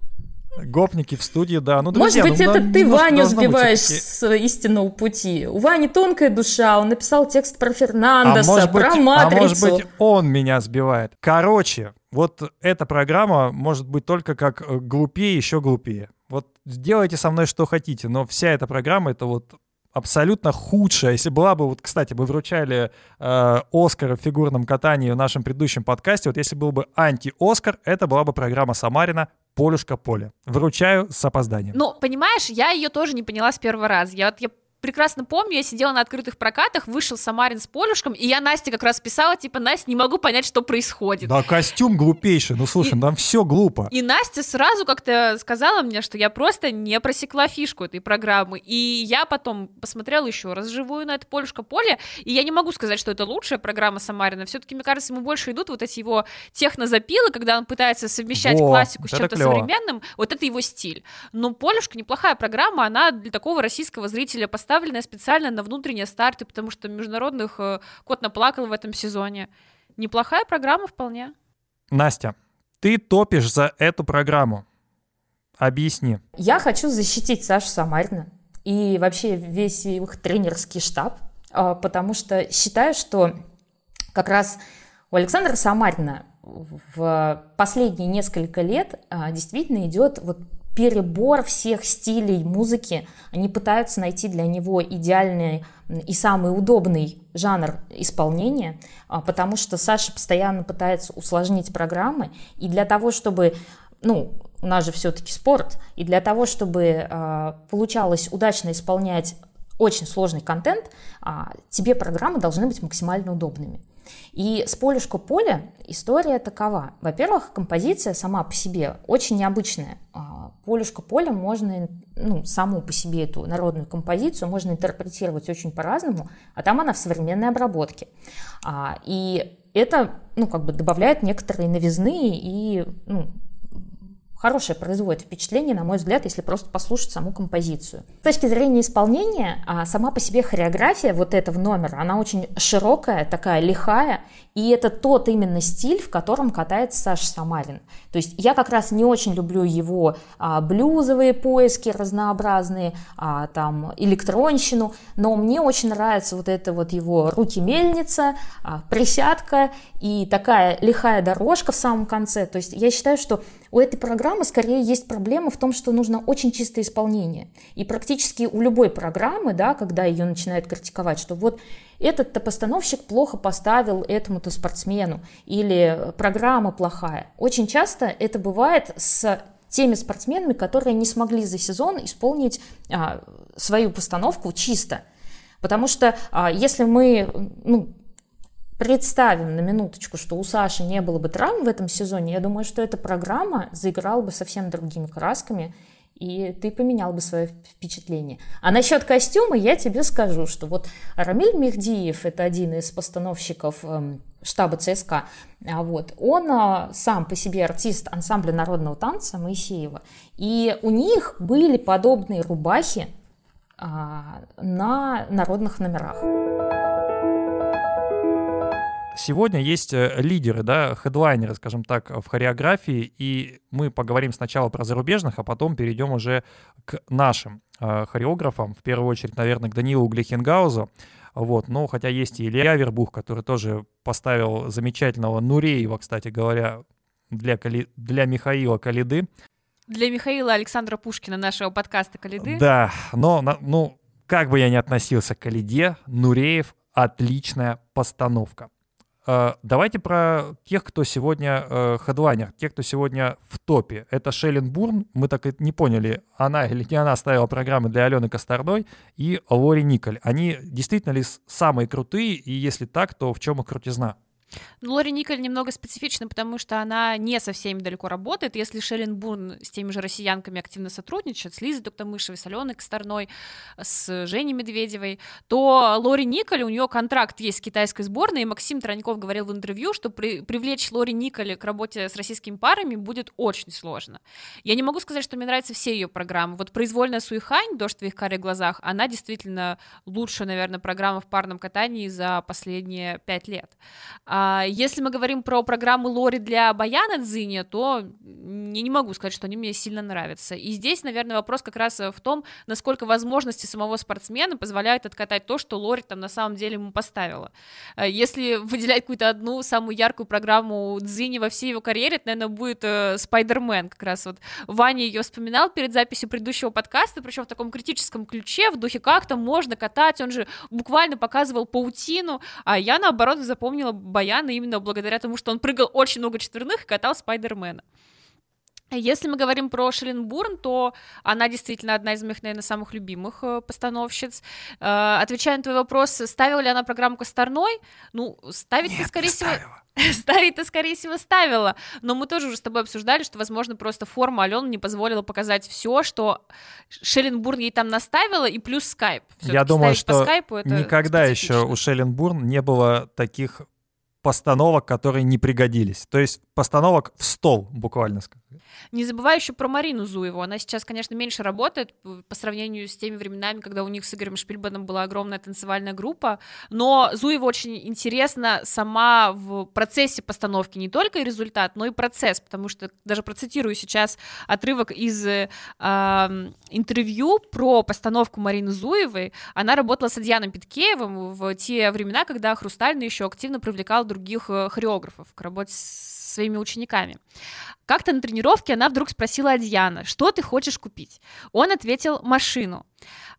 Гопники в студии, да. Ну, друзья, Может быть, ну, это ты Ваню сбиваешь с истинного пути. У Вани тонкая душа, он написал текст про Фернандеса, а может быть, про Матрицу. А может быть, он меня сбивает. Короче, вот эта программа может быть только как э, глупее, еще глупее. Вот сделайте со мной что хотите, но вся эта программа — это вот абсолютно худшая. Если была бы, вот, кстати, мы вручали э, Оскар в фигурном катании в нашем предыдущем подкасте, вот если был бы анти-Оскар, это была бы программа Самарина Полюшка поле. Вручаю с опозданием. Ну, понимаешь, я ее тоже не поняла с первого раза. Я вот я прекрасно помню, я сидела на открытых прокатах, вышел Самарин с Полюшком, и я Насте как раз писала, типа, Настя, не могу понять, что происходит. Да, костюм глупейший, ну слушай, и, там все глупо. И Настя сразу как-то сказала мне, что я просто не просекла фишку этой программы, и я потом посмотрела еще раз живую на это Полюшка поле, и я не могу сказать, что это лучшая программа Самарина, все-таки, мне кажется, ему больше идут вот эти его технозапилы, когда он пытается совмещать Во, классику с чем-то современным, вот это его стиль. Но Полюшка неплохая программа, она для такого российского зрителя поставлена поставленная специально на внутренние старты, потому что международных э, кот наплакал в этом сезоне. Неплохая программа вполне. Настя, ты топишь за эту программу. Объясни. Я хочу защитить Сашу Самарина и вообще весь их тренерский штаб, а, потому что считаю, что как раз у Александра Самарина в последние несколько лет а, действительно идет вот перебор всех стилей музыки. Они пытаются найти для него идеальный и самый удобный жанр исполнения, а, потому что Саша постоянно пытается усложнить программы, и для того, чтобы, ну, у нас же все-таки спорт, и для того, чтобы э, получалось удачно исполнять очень сложный контент, а, тебе программы должны быть максимально удобными. И с полюшка поля история такова. Во-первых, композиция сама по себе очень необычная. Полюшка поля можно, ну, саму по себе эту народную композицию можно интерпретировать очень по-разному, а там она в современной обработке. А, и это, ну, как бы добавляет некоторые новизны и, ну, хорошее производит впечатление, на мой взгляд, если просто послушать саму композицию. С точки зрения исполнения, а, сама по себе хореография вот этого номера, она очень широкая, такая лихая, и это тот именно стиль, в котором катается Саша Самарин. То есть я как раз не очень люблю его а, блюзовые поиски разнообразные, а, там электронщину, но мне очень нравится вот это вот его руки-мельница, а, присядка и такая лихая дорожка в самом конце. То есть я считаю, что у этой программы скорее есть проблема в том, что нужно очень чистое исполнение. И практически у любой программы, да, когда ее начинают критиковать, что вот этот-то постановщик плохо поставил этому-то спортсмену, или программа плохая. Очень часто это бывает с теми спортсменами, которые не смогли за сезон исполнить а, свою постановку чисто. Потому что а, если мы ну, представим на минуточку, что у Саши не было бы травм в этом сезоне, я думаю, что эта программа заиграла бы совсем другими красками, и ты поменял бы свое впечатление. А насчет костюма я тебе скажу, что вот Рамиль Мехдиев, это один из постановщиков эм, штаба ЦСКА, а вот, он а, сам по себе артист ансамбля народного танца Моисеева, и у них были подобные рубахи а, на народных номерах. Сегодня есть э, лидеры, да, хедлайнеры, скажем так, в хореографии, и мы поговорим сначала про зарубежных, а потом перейдем уже к нашим э, хореографам, в первую очередь, наверное, к Данилу Глихенгаузу. Вот, но хотя есть и Илья Вербух, который тоже поставил замечательного Нуреева, кстати говоря, для, Кали... для Михаила Калиды. Для Михаила Александра Пушкина, нашего подкаста Калиды. Да, но, ну, как бы я ни относился к Калиде, Нуреев — отличная постановка. Э, давайте про тех, кто сегодня э, хедлайнер, тех, кто сегодня в топе. Это Шеллен Бурн, мы так и не поняли, она или не она ставила программы для Алены Косторной и Лори Николь. Они действительно ли самые крутые, и если так, то в чем их крутизна? Ну, Лори Николь немного специфична, потому что она не со всеми далеко работает. Если Шеллен Бун с теми же россиянками активно сотрудничает, с Лизой Доктомышевой, с Аленой Косторной, с Женей Медведевой, то Лори Николь, у нее контракт есть с китайской сборной, и Максим Троньков говорил в интервью, что при, привлечь Лори Николь к работе с российскими парами будет очень сложно. Я не могу сказать, что мне нравятся все ее программы. Вот произвольная Суихань, «Дождь в твоих карих глазах», она действительно лучшая, наверное, программа в парном катании за последние пять лет. А а, если мы говорим про программы Лори для Баяна Дзиня, то я не могу сказать, что они мне сильно нравятся. И здесь, наверное, вопрос как раз в том, насколько возможности самого спортсмена позволяют откатать то, что Лори там на самом деле ему поставила. А, если выделять какую-то одну самую яркую программу Дзини во всей его карьере, это, наверное, будет э, Спайдермен как раз вот. Ваня ее вспоминал перед записью предыдущего подкаста, причем в таком критическом ключе, в духе как там можно катать, он же буквально показывал паутину, а я, наоборот, запомнила Баяна Баяна именно благодаря тому, что он прыгал очень много четверных и катал Спайдермена. Если мы говорим про Шеленбурн, то она действительно одна из моих, наверное, самых любимых э, постановщиц. Э, отвечая на твой вопрос, ставила ли она программу Косторной? Ну, ставить-то, скорее всего... Ставить-то, скорее всего, ставила. Но мы тоже уже с тобой обсуждали, что, возможно, просто форма Алены не позволила показать все, что Шелленбурн ей там наставила, и плюс скайп. Я думаю, что скайпу никогда еще у Шелленбурн не было таких постановок, которые не пригодились. То есть постановок в стол, буквально. Не забывай еще про Марину Зуеву. Она сейчас, конечно, меньше работает по сравнению с теми временами, когда у них с Игорем Шпильбаном была огромная танцевальная группа. Но Зуева очень интересна сама в процессе постановки не только результат, но и процесс, потому что даже процитирую сейчас отрывок из э, интервью про постановку Марины Зуевой. Она работала с Адьяном Питкеевым в те времена, когда Хрустальный еще активно привлекал других э, хореографов к работе с своими учениками. Как-то на тренировке она вдруг спросила Адьяна, что ты хочешь купить? Он ответил машину.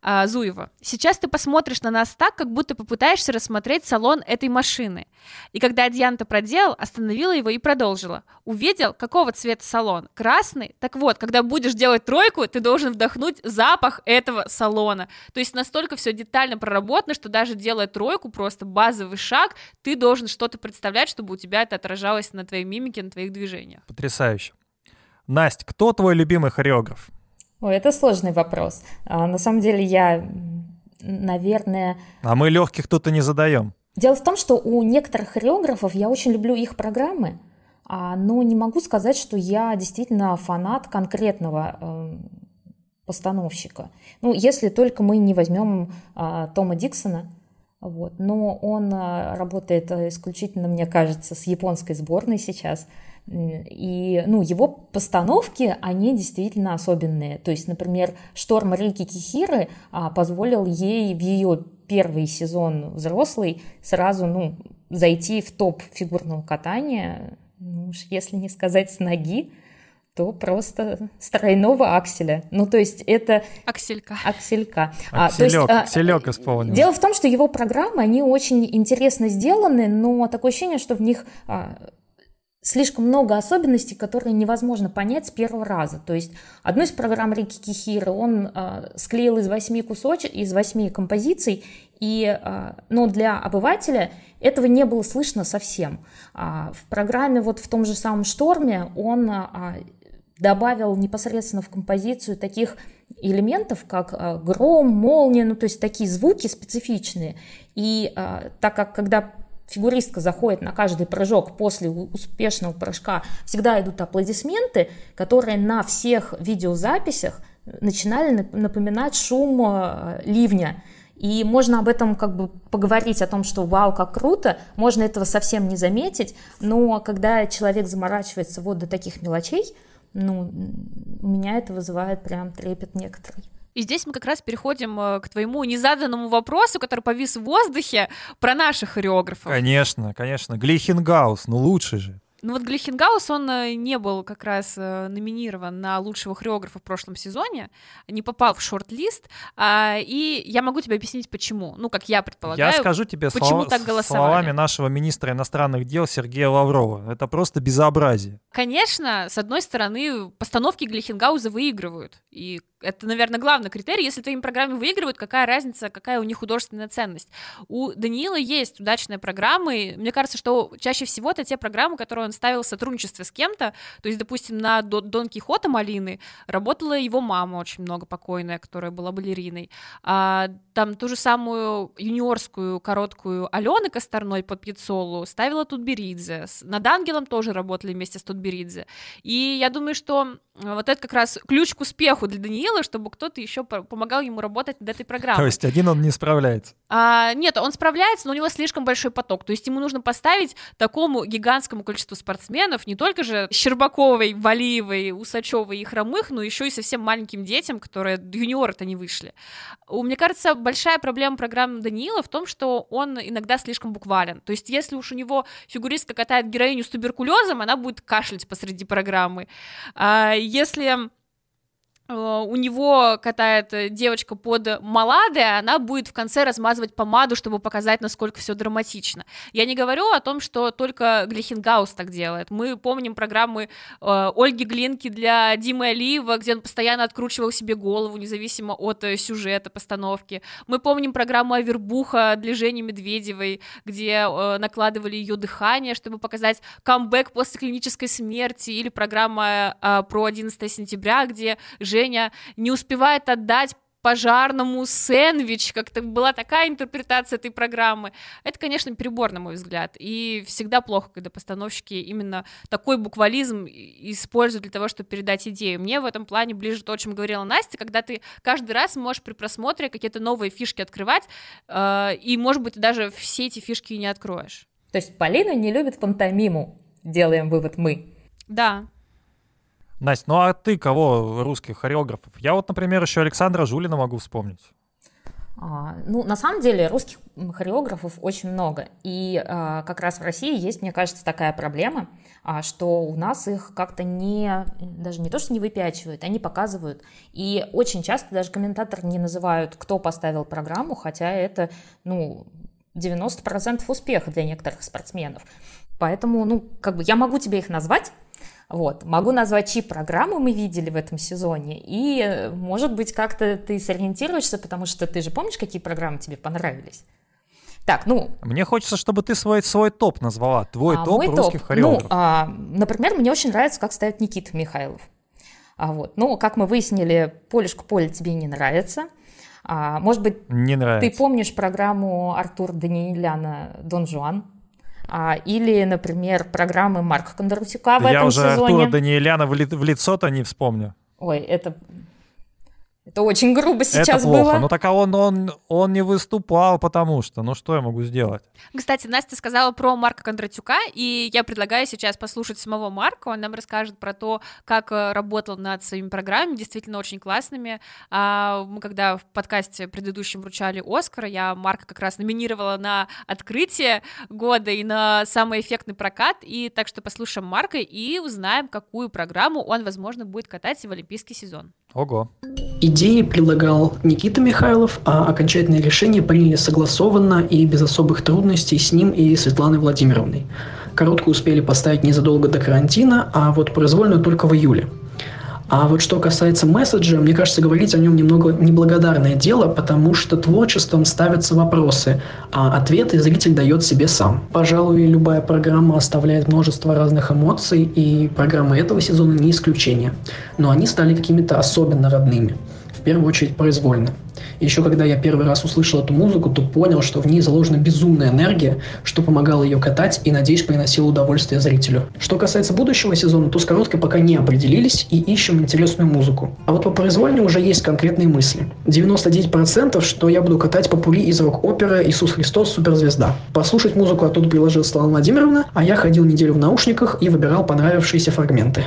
А, Зуева. Сейчас ты посмотришь на нас так, как будто попытаешься рассмотреть салон этой машины. И когда Адьянта проделал, остановила его и продолжила. Увидел, какого цвета салон? Красный? Так вот, когда будешь делать тройку, ты должен вдохнуть запах этого салона. То есть настолько все детально проработано, что даже делая тройку, просто базовый шаг, ты должен что-то представлять, чтобы у тебя это отражалось на твоей мимике, на твоих движениях. Потрясающе. Настя, кто твой любимый хореограф? Ой, это сложный вопрос. А, на самом деле я, наверное... А мы легких тут и не задаем. Дело в том, что у некоторых хореографов я очень люблю их программы, а, но не могу сказать, что я действительно фанат конкретного э, постановщика. Ну, если только мы не возьмем а, Тома Диксона, вот. Но он а, работает исключительно, мне кажется, с японской сборной сейчас. И ну, его постановки, они действительно особенные. То есть, например, «Шторм Рики Кихиры» а, позволил ей в ее первый сезон взрослый сразу ну, зайти в топ фигурного катания, ну уж если не сказать с ноги, то просто с тройного акселя. Ну, то есть это... Акселька. Акселька. Акселек, а, есть, акселек исполнил. Дело в том, что его программы, они очень интересно сделаны, но такое ощущение, что в них а, слишком много особенностей, которые невозможно понять с первого раза. То есть одну из программ Рики Кихира он э, склеил из восьми кусочек, из восьми композиций, и, э, но для обывателя этого не было слышно совсем. А в программе вот в том же самом «Шторме» он э, добавил непосредственно в композицию таких элементов, как гром, молния, ну то есть такие звуки специфичные. И так как когда фигуристка заходит на каждый прыжок после успешного прыжка, всегда идут аплодисменты, которые на всех видеозаписях начинали напоминать шум э, ливня. И можно об этом как бы поговорить, о том, что вау, как круто, можно этого совсем не заметить, но когда человек заморачивается вот до таких мелочей, ну, у меня это вызывает прям трепет некоторый. И здесь мы как раз переходим э, к твоему незаданному вопросу, который повис в воздухе, про наших хореографов. Конечно, конечно. Глихенгаус, ну лучше же. Ну вот Глихенгаус, он э, не был как раз э, номинирован на лучшего хореографа в прошлом сезоне, не попал в шорт-лист, а, и я могу тебе объяснить, почему. Ну, как я предполагаю, Я скажу тебе почему слова, так голосовали. словами нашего министра иностранных дел Сергея Лаврова. Это просто безобразие. Конечно, с одной стороны, постановки Глихенгауза выигрывают, и это, наверное, главный критерий. Если твоими программы выигрывают, какая разница, какая у них художественная ценность? У Даниила есть удачные программы. Мне кажется, что чаще всего это те программы, которые он ставил в сотрудничестве с кем-то. То есть, допустим, на Дон Кихота Малины работала его мама очень много покойная, которая была балериной. А, там ту же самую юниорскую короткую Алены Косторной под Пьецолу ставила Тутберидзе. Над Ангелом тоже работали вместе с Тутберидзе. И я думаю, что вот это как раз ключ к успеху для Даниила, чтобы кто-то еще помогал ему работать над этой программой. То есть один он не справляется? А, нет, он справляется, но у него слишком большой поток. То есть ему нужно поставить такому гигантскому количеству спортсменов, не только же Щербаковой, Валиевой, Усачевой и Хромых, но еще и совсем маленьким детям, которые юниоры-то не вышли. Мне кажется, большая проблема программы Даниила в том, что он иногда слишком буквален. То есть если уж у него фигуристка катает героиню с туберкулезом, она будет кашлять посреди программы. А если у него катает э, девочка под Маладе, она будет в конце размазывать помаду, чтобы показать, насколько все драматично. Я не говорю о том, что только Глихенгаус так делает. Мы помним программы э, Ольги Глинки для Димы Алиева, где он постоянно откручивал себе голову, независимо от э, сюжета, постановки. Мы помним программу Авербуха для Жени Медведевой, где э, накладывали ее дыхание, чтобы показать камбэк после клинической смерти, или программа э, про 11 сентября, где Женя Женя не успевает отдать пожарному сэндвич, как-то была такая интерпретация этой программы. Это, конечно, перебор, на мой взгляд, и всегда плохо, когда постановщики именно такой буквализм используют для того, чтобы передать идею. Мне в этом плане ближе то, о чем говорила Настя, когда ты каждый раз можешь при просмотре какие-то новые фишки открывать, э, и, может быть, ты даже все эти фишки не откроешь. То есть Полина не любит пантомиму, делаем вывод мы. Да, Настя, ну а ты кого русских хореографов? Я вот, например, еще Александра Жулина могу вспомнить. А, ну, на самом деле, русских хореографов очень много. И а, как раз в России есть, мне кажется, такая проблема. а, что у нас их как-то не, даже не то, что не выпячивают, они показывают. И очень часто даже комментаторы не называют, кто поставил программу, хотя это, ну, 90% успеха для некоторых спортсменов. Поэтому, ну, как бы я могу тебе их назвать, вот. Могу назвать, чьи программы мы видели в этом сезоне, и, может быть, как-то ты сориентируешься, потому что ты же помнишь, какие программы тебе понравились? Так, ну... Мне хочется, чтобы ты свой, свой топ назвала, твой а, топ русских топ. хореографов. Ну, а, например, мне очень нравится, как ставит Никита Михайлов. А вот. Ну, как мы выяснили, полюшку поле тебе не нравится. А, может быть, не нравится. ты помнишь программу Артура Даниэляна «Дон Жуан»? А, или, например, программы Марка Кондрутюка в Я этом уже сезоне. Артура Даниэляна в, ли, в лицо-то не вспомню. Ой, это это очень грубо сейчас Это плохо. было. Ну так а он, он, он не выступал, потому что, ну что я могу сделать? Кстати, Настя сказала про Марка Кондратюка, и я предлагаю сейчас послушать самого Марка, он нам расскажет про то, как э, работал над своими программами, действительно очень классными. А, мы когда в подкасте предыдущем вручали Оскар, я Марка как раз номинировала на открытие года и на самый эффектный прокат, и так что послушаем Марка и узнаем, какую программу он, возможно, будет катать в олимпийский сезон. Ого. Идеи предлагал Никита Михайлов, а окончательное решение приняли согласованно и без особых трудностей с ним и Светланой Владимировной. Короткую успели поставить незадолго до карантина, а вот произвольную только в июле – а вот что касается месседжа, мне кажется, говорить о нем немного неблагодарное дело, потому что творчеством ставятся вопросы, а ответы зритель дает себе сам. Пожалуй, любая программа оставляет множество разных эмоций, и программы этого сезона не исключение. Но они стали какими-то особенно родными в первую очередь произвольно. Еще когда я первый раз услышал эту музыку, то понял, что в ней заложена безумная энергия, что помогало ее катать и, надеюсь, приносило удовольствие зрителю. Что касается будущего сезона, то с короткой пока не определились и ищем интересную музыку. А вот по произвольной уже есть конкретные мысли. 99% что я буду катать попули из рок-оперы «Иисус Христос. Суперзвезда». Послушать музыку оттуда приложила Светлана Владимировна, а я ходил неделю в наушниках и выбирал понравившиеся фрагменты.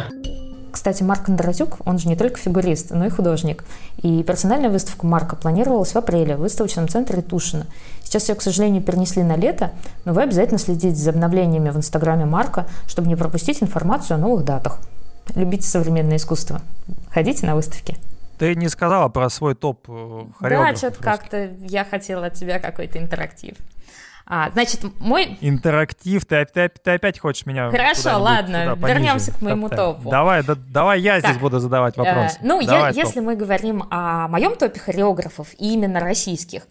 Кстати, Марк Кондратюк, он же не только фигурист, но и художник. И персональная выставка Марка планировалась в апреле в выставочном центре Тушино. Сейчас ее, к сожалению, перенесли на лето, но вы обязательно следите за обновлениями в инстаграме Марка, чтобы не пропустить информацию о новых датах. Любите современное искусство. Ходите на выставки. Ты не сказала про свой топ э, хореографов. Да, что-то как-то я хотела от тебя какой-то интерактив. А, значит, мой... Интерактив, ты, ты, ты опять хочешь меня... Хорошо, ладно, вернемся к моему топу. Давай, да, давай я так, здесь буду задавать вопросы. Э, ну, я, если мы говорим о моем топе хореографов, и именно российских,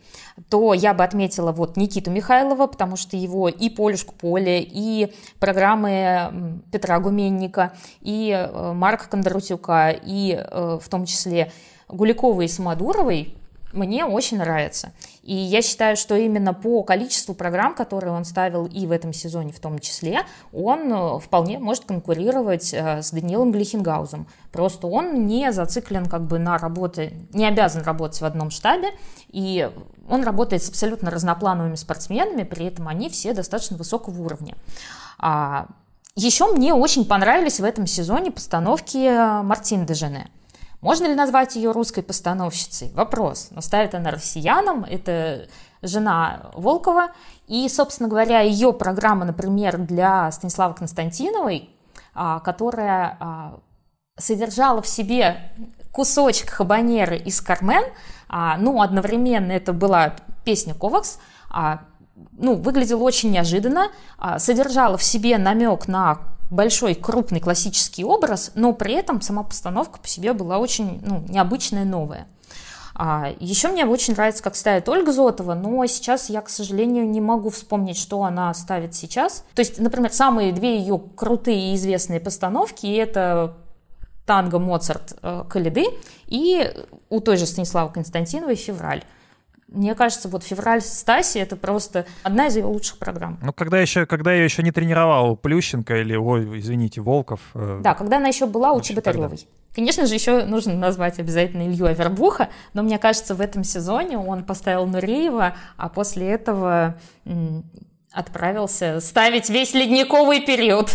то я бы отметила вот Никиту Михайлова, потому что его и Полюшку Поле, и программы Петра Гуменника, и э, Марка Кондрутюка, и э, в том числе Гуликовой и Самодуровой мне очень нравится. И я считаю, что именно по количеству программ, которые он ставил и в этом сезоне в том числе, он э, вполне может конкурировать э, с Даниилом Глихенгаузом. Просто он не зациклен как бы на работе, не обязан работать в одном штабе, и он работает с абсолютно разноплановыми спортсменами, при этом они все достаточно высокого уровня. А еще мне очень понравились в этом сезоне постановки э, Мартин Дежене. Можно ли назвать ее русской постановщицей? Вопрос. Но ставит она россиянам, это жена Волкова. И, собственно говоря, ее программа, например, для Станиславы Константиновой, а, которая а, содержала в себе кусочек хабанеры из Кармен, а, ну, одновременно это была песня Ковакс, ну, выглядела очень неожиданно, содержала в себе намек на большой, крупный классический образ, но при этом сама постановка по себе была очень ну, необычная, новая. А, еще мне очень нравится, как ставит Ольга Зотова, но сейчас я, к сожалению, не могу вспомнить, что она ставит сейчас. То есть, например, самые две ее крутые и известные постановки — это танго Моцарт э, Калиды и у той же Станислава Константиновой «Февраль». Мне кажется, вот февраль Стаси это просто одна из его лучших программ. Ну, когда еще, когда я еще не тренировал Плющенко или, ой, извините, Волков. Э, да, когда она еще была у Чеботаревой. Конечно же, еще нужно назвать обязательно Илью Авербуха, но мне кажется, в этом сезоне он поставил Нуреева, а после этого отправился ставить весь ледниковый период.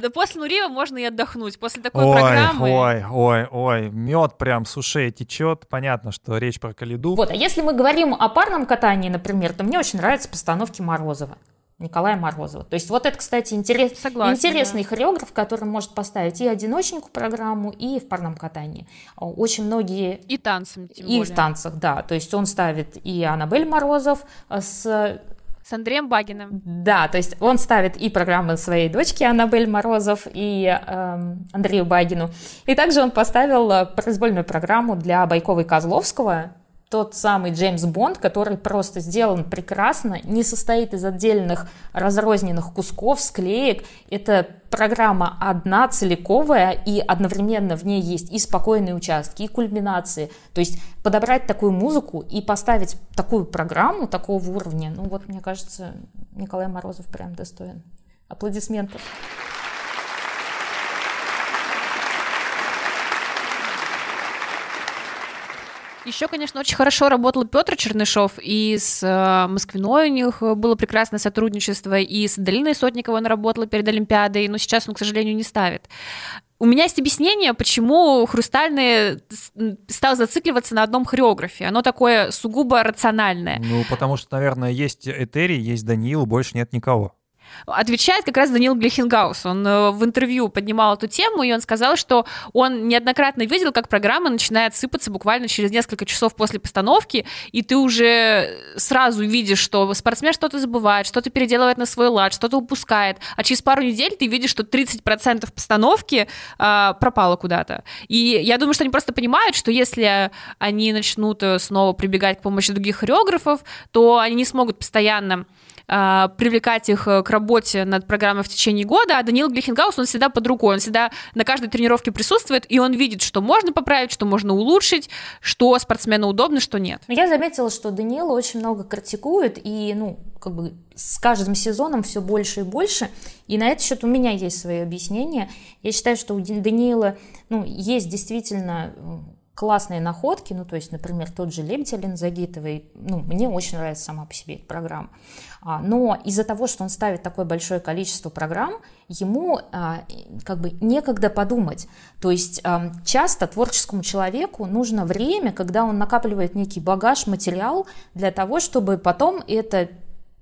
Да после Нурива можно и отдохнуть. После такой ой, программы... Ой, ой, ой, мед прям с ушей течет. Понятно, что речь про Калиду. Вот, а если мы говорим о парном катании, например, то мне очень нравятся постановки Морозова. Николая Морозова. То есть вот это, кстати, интерес, Согласна, интересный да. хореограф, который может поставить и одиночнику программу, и в парном катании. Очень многие... И танцем, тем И более. в танцах, да. То есть он ставит и Аннабель Морозов с с Андреем Багиным. Да, то есть он ставит и программы своей дочки Аннабель Морозов и э, Андрею Багину. И также он поставил э, произвольную программу для Байкова Козловского, тот самый Джеймс Бонд, который просто сделан прекрасно, не состоит из отдельных разрозненных кусков, склеек. Это программа одна, целиковая, и одновременно в ней есть и спокойные участки, и кульминации. То есть подобрать такую музыку и поставить такую программу такого уровня, ну вот, мне кажется, Николай Морозов прям достоин аплодисментов. Еще, конечно, очень хорошо работал Петр Чернышов, и с э, Москвиной у них было прекрасное сотрудничество, и с Долиной Сотниковой он работал перед Олимпиадой, но сейчас он, к сожалению, не ставит. У меня есть объяснение, почему Хрустальный стал зацикливаться на одном хореографе. Оно такое сугубо рациональное. Ну, потому что, наверное, есть Этери, есть Даниил, больше нет никого. Отвечает как раз Данил Глихенгаус. Он э, в интервью поднимал эту тему, и он сказал, что он неоднократно видел, как программа начинает сыпаться буквально через несколько часов после постановки, и ты уже сразу видишь, что спортсмен что-то забывает, что-то переделывает на свой лад, что-то упускает, а через пару недель ты видишь, что 30% постановки э, пропало куда-то. И я думаю, что они просто понимают, что если они начнут э, снова прибегать к помощи других хореографов, то они не смогут постоянно э, привлекать их э, к работе над программой в течение года, а Даниил Глихенгаус, он всегда под рукой, он всегда на каждой тренировке присутствует, и он видит, что можно поправить, что можно улучшить, что спортсмену удобно, что нет. Я заметила, что Даниил очень много критикует, и, ну, как бы с каждым сезоном все больше и больше. И на этот счет у меня есть свои объяснения. Я считаю, что у Даниила ну, есть действительно э, классные находки, ну, то есть, например, тот же «Лебедь» Алины Загитовой, ну, мне очень нравится сама по себе эта программа. А, но из-за того, что он ставит такое большое количество программ, ему а, как бы некогда подумать. То есть часто творческому человеку нужно время, когда он накапливает некий багаж, материал, для того, чтобы потом это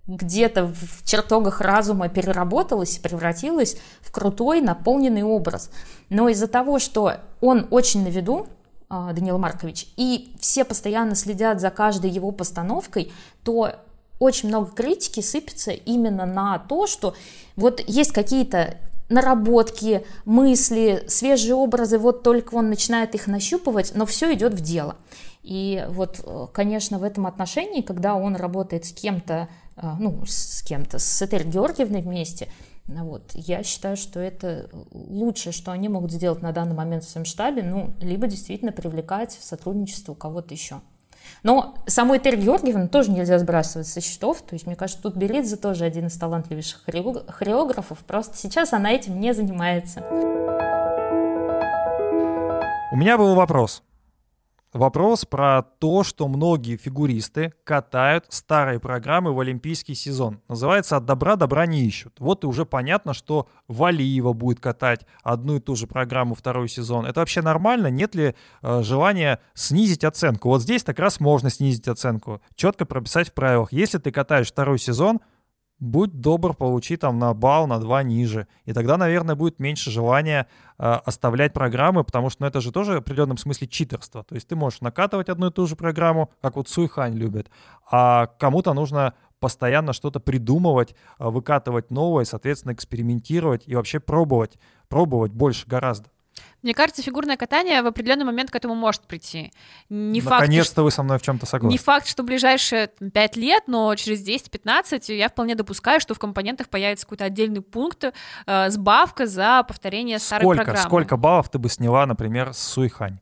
где-то в чертогах разума переработалось и превратилось в крутой, наполненный образ. Но из-за того, что он очень на виду, а, Даниил Маркович, и все постоянно следят за каждой его постановкой, то очень много критики сыпется именно на то, что вот есть какие-то наработки, мысли, свежие образы, вот только он начинает их нащупывать, но все идет в дело. И вот, э, конечно, в этом отношении, когда он работает с кем-то, э, ну, с кем-то, с Этель Георгиевной вместе, ну вот. Я считаю, что это лучшее, что они могут сделать на данный момент в своем штабе, ну, либо действительно привлекать в сотрудничество кого-то еще. Но самой Этель Георгиевну тоже нельзя сбрасывать со счетов. То есть, мне кажется, тут Белидзе тоже один из талантливейших хореографов. Просто сейчас она этим не занимается. У меня был вопрос вопрос про то, что многие фигуристы катают старые программы в олимпийский сезон. Называется «От добра добра не ищут». Вот и уже понятно, что Валиева будет катать одну и ту же программу второй сезон. Это вообще нормально? Нет ли э, желания снизить оценку? Вот здесь как раз можно снизить оценку. Четко прописать в правилах. Если ты катаешь второй сезон, будь добр, получи там на балл, на два ниже. И тогда, наверное, будет меньше желания э, оставлять программы, потому что ну, это же тоже в определенном смысле читерство. То есть ты можешь накатывать одну и ту же программу, как вот Суйхань любит, а кому-то нужно постоянно что-то придумывать, э, выкатывать новое, соответственно, экспериментировать и вообще пробовать, пробовать больше гораздо. Мне кажется, фигурное катание в определенный момент к этому может прийти. Не Наконец-то факт, вы со мной в чем-то согласны. Не факт, что ближайшие 5 лет, но через 10-15 я вполне допускаю, что в компонентах появится какой-то отдельный пункт, э, сбавка за повторение старой сколько, программы. Сколько баллов ты бы сняла, например, с Суйхань?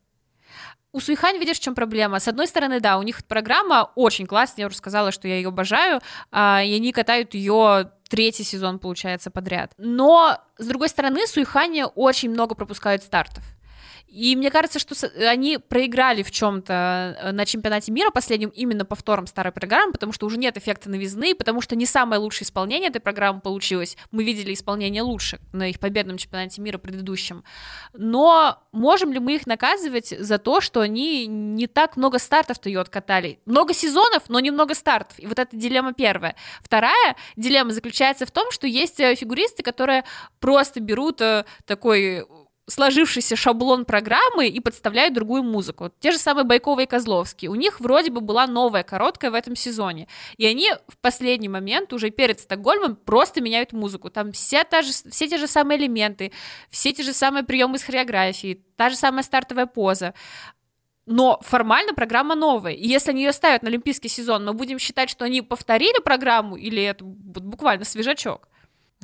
У Суихань, видишь, в чем проблема? С одной стороны, да, у них программа очень классная, я уже сказала, что я ее обожаю, а, и они катают ее третий сезон, получается, подряд. Но, с другой стороны, Суихани очень много пропускают стартов. И мне кажется, что они проиграли в чем-то э, на чемпионате мира последнем именно повтором старой программы, потому что уже нет эффекта новизны, потому что не самое лучшее исполнение этой программы получилось. Мы видели исполнение лучше на их победном чемпионате мира предыдущем. Но можем ли мы их наказывать за то, что они не так много стартов-то ее откатали? Много сезонов, но немного стартов. И вот это дилемма первая. Вторая дилемма заключается в том, что есть э, фигуристы, которые просто берут э, такой сложившийся шаблон программы и подставляют другую музыку. Те же самые Байкова и Козловский. У них вроде бы была новая короткая в этом сезоне. И они в последний момент, уже перед Стокгольмом, просто меняют музыку. Там все, та же, все те же самые элементы, все те же самые приемы из хореографии, та же самая стартовая поза. Но формально программа новая. И если они ее ставят на олимпийский сезон, мы будем считать, что они повторили программу, или это буквально свежачок?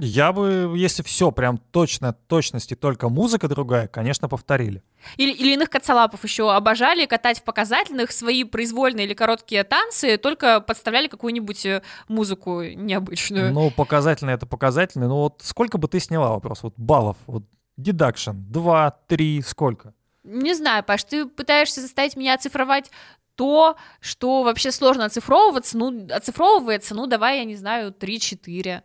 Я бы, если все прям точно, точности, только музыка другая, конечно, повторили. Или, или иных кацалапов еще обожали катать в показательных свои произвольные или короткие танцы, только подставляли какую-нибудь э, музыку необычную. Ну, показательный это показательный. Ну вот сколько бы ты сняла вопрос? Вот баллов, вот дедакшн, два, три, сколько? Не знаю, Паш, ты пытаешься заставить меня оцифровать то, что вообще сложно оцифровываться, ну, оцифровывается, ну, давай, я не знаю, 3-4.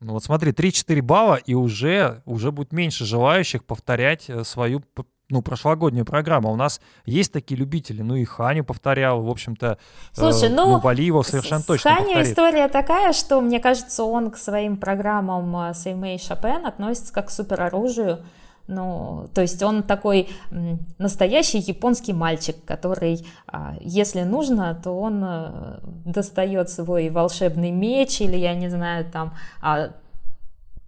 Ну вот смотри, 3-4 балла, и уже, уже будет меньше желающих повторять э, свою ну, прошлогоднюю программу. У нас есть такие любители, ну и Ханю повторял, в общем-то, э, Слушай, э, ну, ну Валиева совершенно с точно Ханю повторит. история такая, что, мне кажется, он к своим программам Сеймей э, Шопен относится как к супероружию. Ну, то есть он такой настоящий японский мальчик, который, а, если нужно, то он э, достает свой волшебный меч или, я не знаю, там а,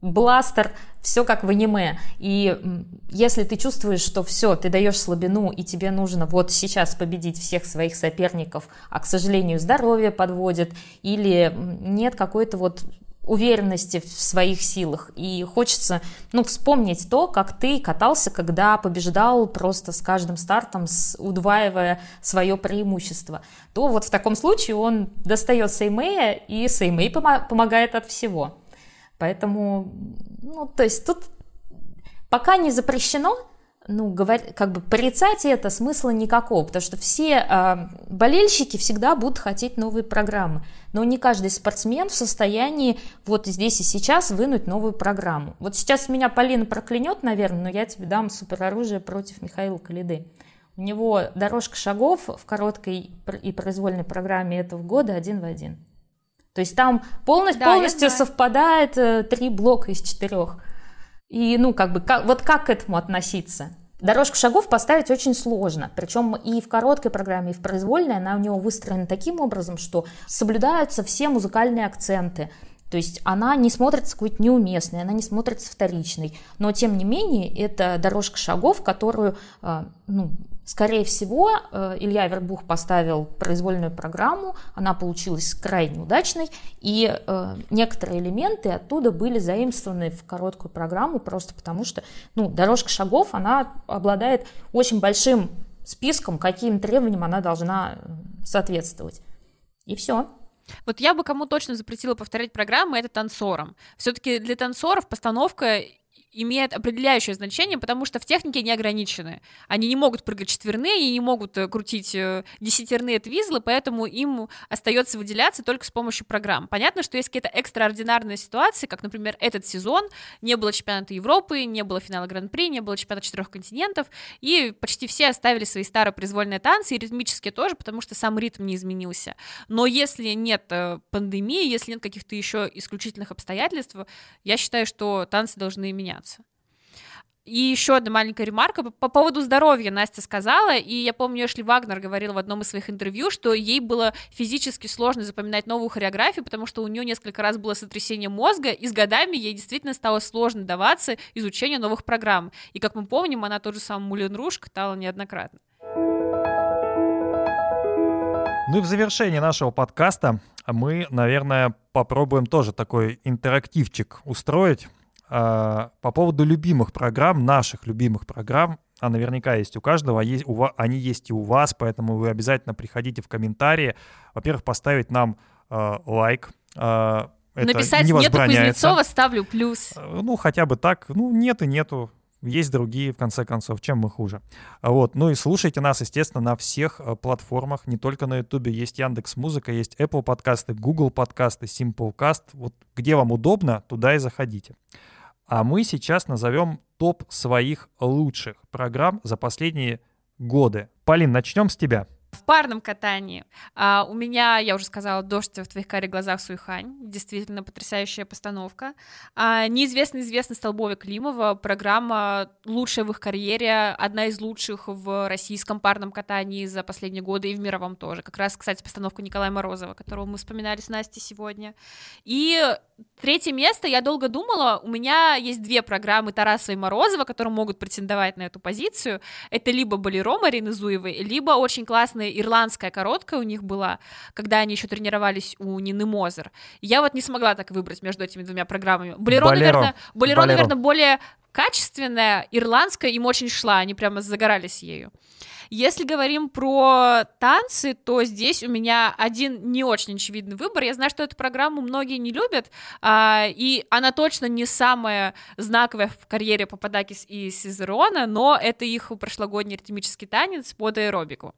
бластер, все как в аниме. И если ты чувствуешь, что все, ты даешь слабину, и тебе нужно вот сейчас победить всех своих соперников, а, к сожалению, здоровье подводит, или нет какой-то вот уверенности в своих силах. И хочется, ну, вспомнить то, как ты катался, когда побеждал просто с каждым стартом, удваивая свое преимущество. То вот в таком случае он достает Сеймея, и Сеймей пом- помогает от всего. Поэтому, ну, то есть тут пока не запрещено, ну, говор, как бы порицать это смысла никакого, потому что все э, болельщики всегда будут хотеть новые программы, но не каждый спортсмен в состоянии вот здесь и сейчас вынуть новую программу. Вот сейчас меня Полина проклянет, наверное, но я тебе дам супероружие против Михаила Калиды. У него дорожка шагов в короткой и произвольной программе этого года один в один. То есть там полностью, да, полностью совпадает э, три блока из четырех. И, ну, как бы, как, вот как к этому относиться? Дорожку шагов поставить очень сложно, причем и в короткой программе, и в произвольной она у него выстроена таким образом, что соблюдаются все музыкальные акценты, то есть она не смотрится какой-то неуместной, она не смотрится вторичной, но тем не менее это дорожка шагов, которую э, ну, Скорее всего, э, Илья Вербух поставил произвольную программу, она получилась крайне удачной, и э, некоторые элементы оттуда были заимствованы в короткую программу, просто потому что ну, дорожка шагов, она обладает очень большим списком, каким требованиям она должна соответствовать. И все. Вот я бы кому точно запретила повторять программы, это танцорам. Все-таки для танцоров постановка имеет определяющее значение, потому что в технике не ограничены. Они не могут прыгать четверные и не могут э, крутить э, десятерные твизлы, поэтому им остается выделяться только с помощью программ. Понятно, что есть какие-то экстраординарные ситуации, как, например, этот сезон, не было чемпионата Европы, не было финала Гран-при, не было чемпионата четырех континентов, и почти все оставили свои старые произвольные танцы, и ритмические тоже, потому что сам ритм не изменился. Но если нет э, пандемии, если нет каких-то еще исключительных обстоятельств, я считаю, что танцы должны меняться меняться. И еще одна маленькая ремарка по, по поводу здоровья Настя сказала, и я помню, Эшли Вагнер говорила в одном из своих интервью, что ей было физически сложно запоминать новую хореографию, потому что у нее несколько раз было сотрясение мозга, и с годами ей действительно стало сложно даваться изучению новых программ. И как мы помним, она тот же самый Мулен Руш катала неоднократно. Ну и в завершении нашего подкаста мы, наверное, попробуем тоже такой интерактивчик устроить по поводу любимых программ, наших любимых программ, а наверняка есть у каждого, а есть, у вас, они есть и у вас, поэтому вы обязательно приходите в комментарии. Во-первых, поставить нам э, лайк. Э, это Написать не «нету Кузнецова» ставлю плюс. Ну, хотя бы так. Ну, нет и нету. есть другие, в конце концов, чем мы хуже. Вот. Ну и слушайте нас, естественно, на всех э, платформах, не только на Ютубе. Есть Яндекс Музыка, есть Apple подкасты, Google подкасты, Simplecast. Вот где вам удобно, туда и заходите. А мы сейчас назовем топ своих лучших программ за последние годы. Полин, начнем с тебя. В парном катании а, у меня, я уже сказала, «Дождь в твоих карих глазах Суйхань», действительно потрясающая постановка. А, неизвестный известный Столбове Климова, программа лучшая в их карьере, одна из лучших в российском парном катании за последние годы и в мировом тоже. Как раз, кстати, постановка Николая Морозова, которого мы вспоминали с Настей сегодня. И третье место, я долго думала, у меня есть две программы Тарасова и Морозова, которые могут претендовать на эту позицию. Это либо «Болеро» Марины Зуевой, либо очень классная ирландская короткая у них была, когда они еще тренировались у Нины Мозер. Я вот не смогла так выбрать между этими двумя программами. Болеро, Болеро. наверное, Болеро, Болеро. наверное, более качественная, ирландская, им очень шла, они прямо загорались ею. Если говорим про танцы, то здесь у меня один не очень очевидный выбор. Я знаю, что эту программу многие не любят, а, и она точно не самая знаковая в карьере Пападакис и Сизерона, но это их прошлогодний ритмический танец под аэробику.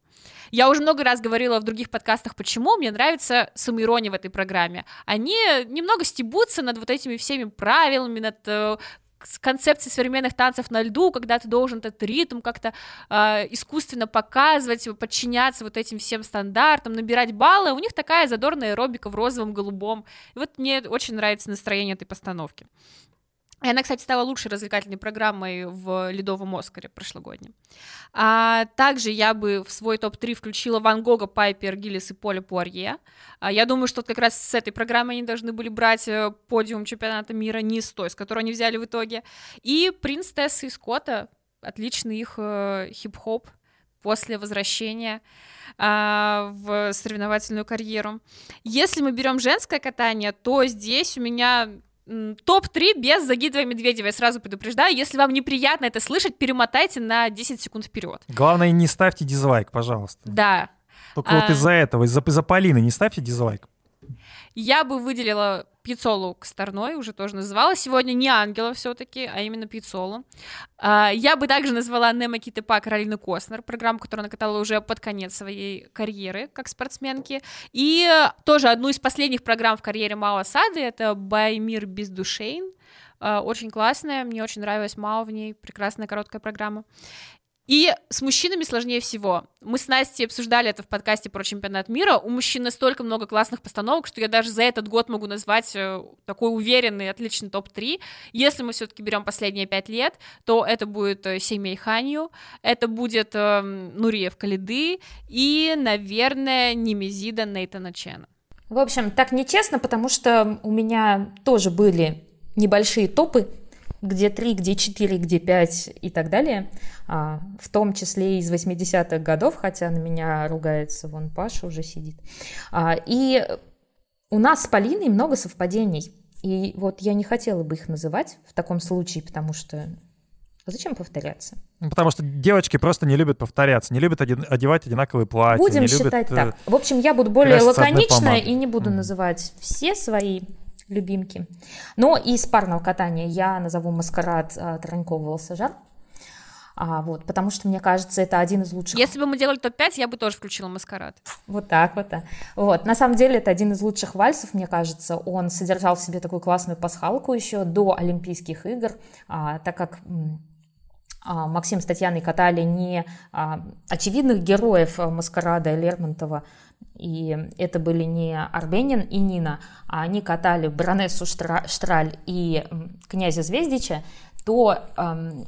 Я уже много раз говорила в других подкастах, почему мне нравится самоирония в этой программе. Они немного стебутся над вот этими всеми правилами, над э, концепции современных танцев на льду, когда ты должен этот ритм как-то э, искусственно показывать, подчиняться вот этим всем стандартам, набирать баллы, у них такая задорная аэробика в розовом, голубом. И вот мне очень нравится настроение этой постановки. И она, кстати, стала лучшей развлекательной программой в «Ледовом Оскаре» прошлогоднем. А также я бы в свой топ-3 включила Ван Гога, Пайпер, Гиллис и Поля Пуарье. А я думаю, что как раз с этой программой они должны были брать э, подиум чемпионата мира, не с той, с которой они взяли в итоге. И Принц Тесса и Скотта, отличный их э, хип-хоп после возвращения а, в соревновательную карьеру. Если мы берем женское катание, то здесь у меня Топ-3 без Загидовой Медведева. Я сразу предупреждаю, если вам неприятно это слышать, перемотайте на 10 секунд вперед. Главное, не ставьте дизлайк, пожалуйста. Да. Только а... вот из-за этого, из-за, из Полины не ставьте дизлайк. Я бы выделила Пиццолу Косторной, уже тоже называла. Сегодня не Ангела все-таки, а именно Пиццолу. А, я бы также назвала Немо Китепа Каролины Костнер, программу, которую она катала уже под конец своей карьеры как спортсменки. И тоже одну из последних программ в карьере Мао Сады, это «Баймир без душейн», а, очень классная, мне очень нравилась Мао в ней, прекрасная короткая программа. И с мужчинами сложнее всего. Мы с Настей обсуждали это в подкасте про чемпионат мира. У мужчин настолько много классных постановок, что я даже за этот год могу назвать э, такой уверенный, отличный топ-3. Если мы все-таки берем последние пять лет, то это будет э, Семей Ханью, это будет э, Нуриев Калиды и, наверное, Немезида Нейтана Чена. В общем, так нечестно, потому что у меня тоже были небольшие топы где 3, где 4, где 5 и так далее, а, в том числе из 80-х годов, хотя на меня ругается, вон Паша уже сидит. А, и у нас с Полиной много совпадений, и вот я не хотела бы их называть в таком случае, потому что Зачем повторяться? Ну, потому что девочки просто не любят повторяться, не любят одевать одинаковые платья. Будем считать любят, так. В общем, я буду более лаконичная и не буду называть все свои любимки. Но из парного катания я назову маскарад а, Таранькова «Волосожар». А, вот, потому что, мне кажется, это один из лучших. Если бы мы делали топ-5, я бы тоже включила маскарад. Вот так вот. Вот, на самом деле, это один из лучших вальсов, мне кажется. Он содержал в себе такую классную пасхалку еще до Олимпийских игр, а, так как а, Максим с Татьяной катали не а, очевидных героев маскарада Лермонтова, и это были не Арбенин и Нина, а они катали баронессу Штраль и князя Звездича, то эм,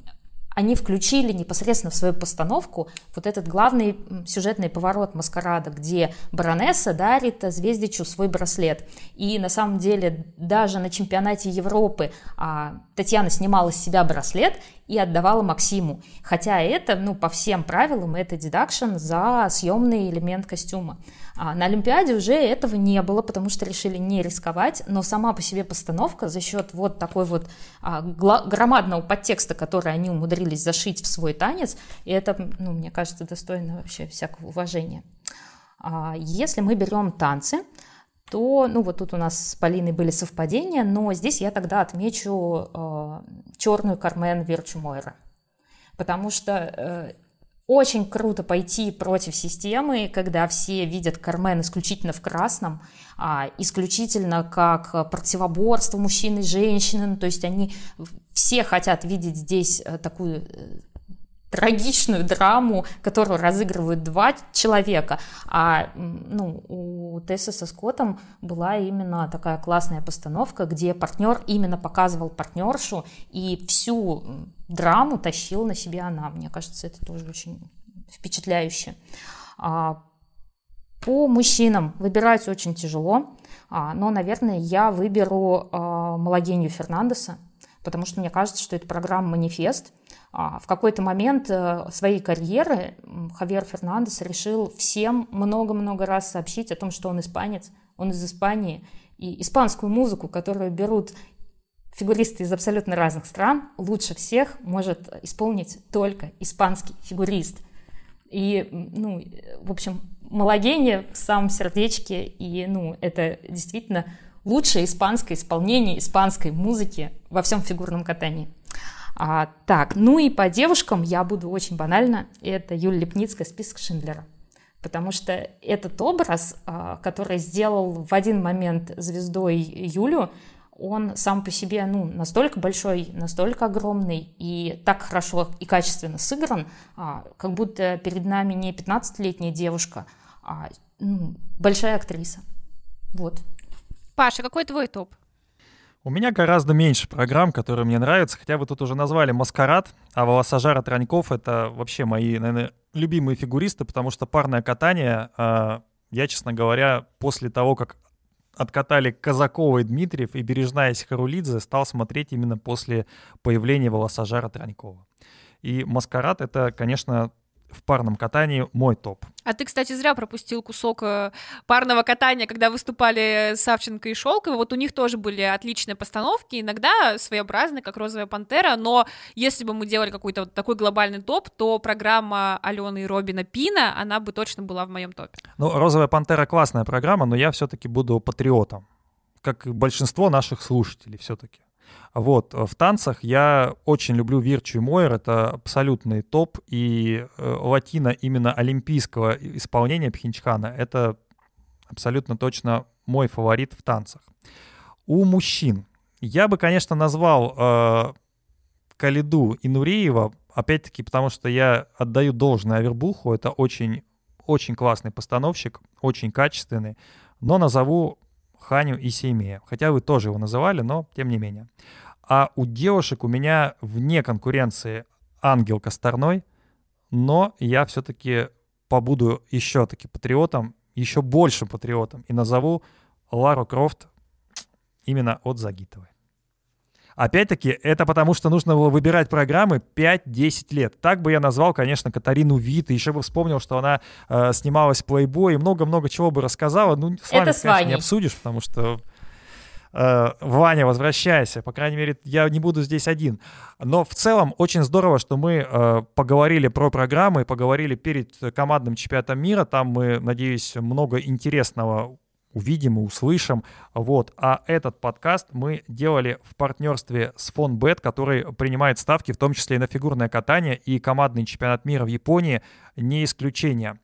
они включили непосредственно в свою постановку вот этот главный сюжетный поворот маскарада, где баронесса дарит Звездичу свой браслет. И на самом деле даже на чемпионате Европы а, Татьяна снимала с себя браслет и отдавала Максиму. Хотя это, ну, по всем правилам, это дедакшн за съемный элемент костюма. А на Олимпиаде уже этого не было, потому что решили не рисковать, но сама по себе постановка за счет вот такой вот а, громадного подтекста, который они умудрились зашить в свой танец, и это, ну, мне кажется, достойно вообще всякого уважения. А, если мы берем танцы, то, ну вот тут у нас с Полиной были совпадения, но здесь я тогда отмечу черную Кармен Верчу Мойра. потому что э, очень круто пойти против системы, когда все видят Кармен исключительно в красном, а, исключительно как противоборство мужчины и женщины, ну, то есть они все хотят видеть здесь э, такую э, трагичную драму, которую разыгрывают два человека, а ну, у Тессы со Скоттом была именно такая классная постановка, где партнер именно показывал партнершу, и всю драму тащил на себе она. Мне кажется, это тоже очень впечатляюще. А, по мужчинам выбирать очень тяжело, а, но, наверное, я выберу а, Малагенью Фернандеса, потому что мне кажется, что это программа «Манифест», а, в какой-то момент э, своей карьеры Хавьер Фернандес решил всем много-много раз сообщить о том, что он испанец, он из Испании, и испанскую музыку, которую берут фигуристы из абсолютно разных стран, лучше всех может исполнить только испанский фигурист. И, ну, в общем, малогения в самом сердечке, и, ну, это действительно лучшее испанское исполнение испанской музыки во всем фигурном катании. А, так, ну и по девушкам я буду очень банально. Это Юлия Лепницкая, список Шиндлера. Потому что этот образ, а, который сделал в один момент звездой Юлю, он сам по себе ну, настолько большой, настолько огромный и так хорошо и качественно сыгран, а, как будто перед нами не 15-летняя девушка, а ну, большая актриса. Вот. Паша, какой твой топ? У меня гораздо меньше программ, которые мне нравятся, хотя вы тут уже назвали «Маскарад», а «Волосожара Траньков» — это вообще мои, наверное, любимые фигуристы, потому что парное катание, э, я, честно говоря, после того, как откатали Казакова и Дмитриев и Бережная Сихарулидзе, стал смотреть именно после появления «Волосожара Транькова». И «Маскарад» — это, конечно, в парном катании мой топ. А ты, кстати, зря пропустил кусок э, парного катания, когда выступали Савченко и Шелкова. Вот у них тоже были отличные постановки, иногда своеобразные, как «Розовая пантера», но если бы мы делали какой-то вот такой глобальный топ, то программа Алены и Робина Пина, она бы точно была в моем топе. Ну, «Розовая пантера» классная программа, но я все-таки буду патриотом, как большинство наших слушателей все-таки. Вот, э, в танцах я очень люблю Вирчу и Мойер, это абсолютный топ, и э, латина именно олимпийского исполнения Пхенчхана, это абсолютно точно мой фаворит в танцах. У мужчин я бы, конечно, назвал э, Калиду и Нуриева, опять-таки, потому что я отдаю должное Авербуху, это очень, очень классный постановщик, очень качественный, но назову Ханю и Сеймея. Хотя вы тоже его называли, но тем не менее. А у девушек у меня вне конкуренции ангел Косторной, но я все-таки побуду еще таки патриотом, еще большим патриотом и назову Лару Крофт именно от Загитовой. Опять-таки, это потому, что нужно было выбирать программы 5-10 лет. Так бы я назвал, конечно, Катарину Вит, и еще бы вспомнил, что она э, снималась в Playboy, и много-много чего бы рассказала. Ну, с вами, это с конечно, Ваней. не обсудишь, потому что э, Ваня, возвращайся. По крайней мере, я не буду здесь один. Но в целом очень здорово, что мы э, поговорили про программы, поговорили перед командным чемпионатом мира. Там мы, надеюсь, много интересного увидим и услышим. Вот. А этот подкаст мы делали в партнерстве с Фонбет, который принимает ставки, в том числе и на фигурное катание, и командный чемпионат мира в Японии не исключение.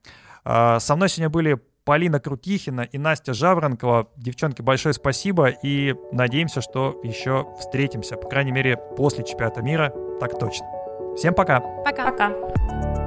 А, со мной сегодня были Полина Крутихина и Настя Жаворонкова. Девчонки, большое спасибо и надеемся, что еще встретимся, по крайней мере, после чемпионата мира, так точно. Всем пока. Пока. Пока.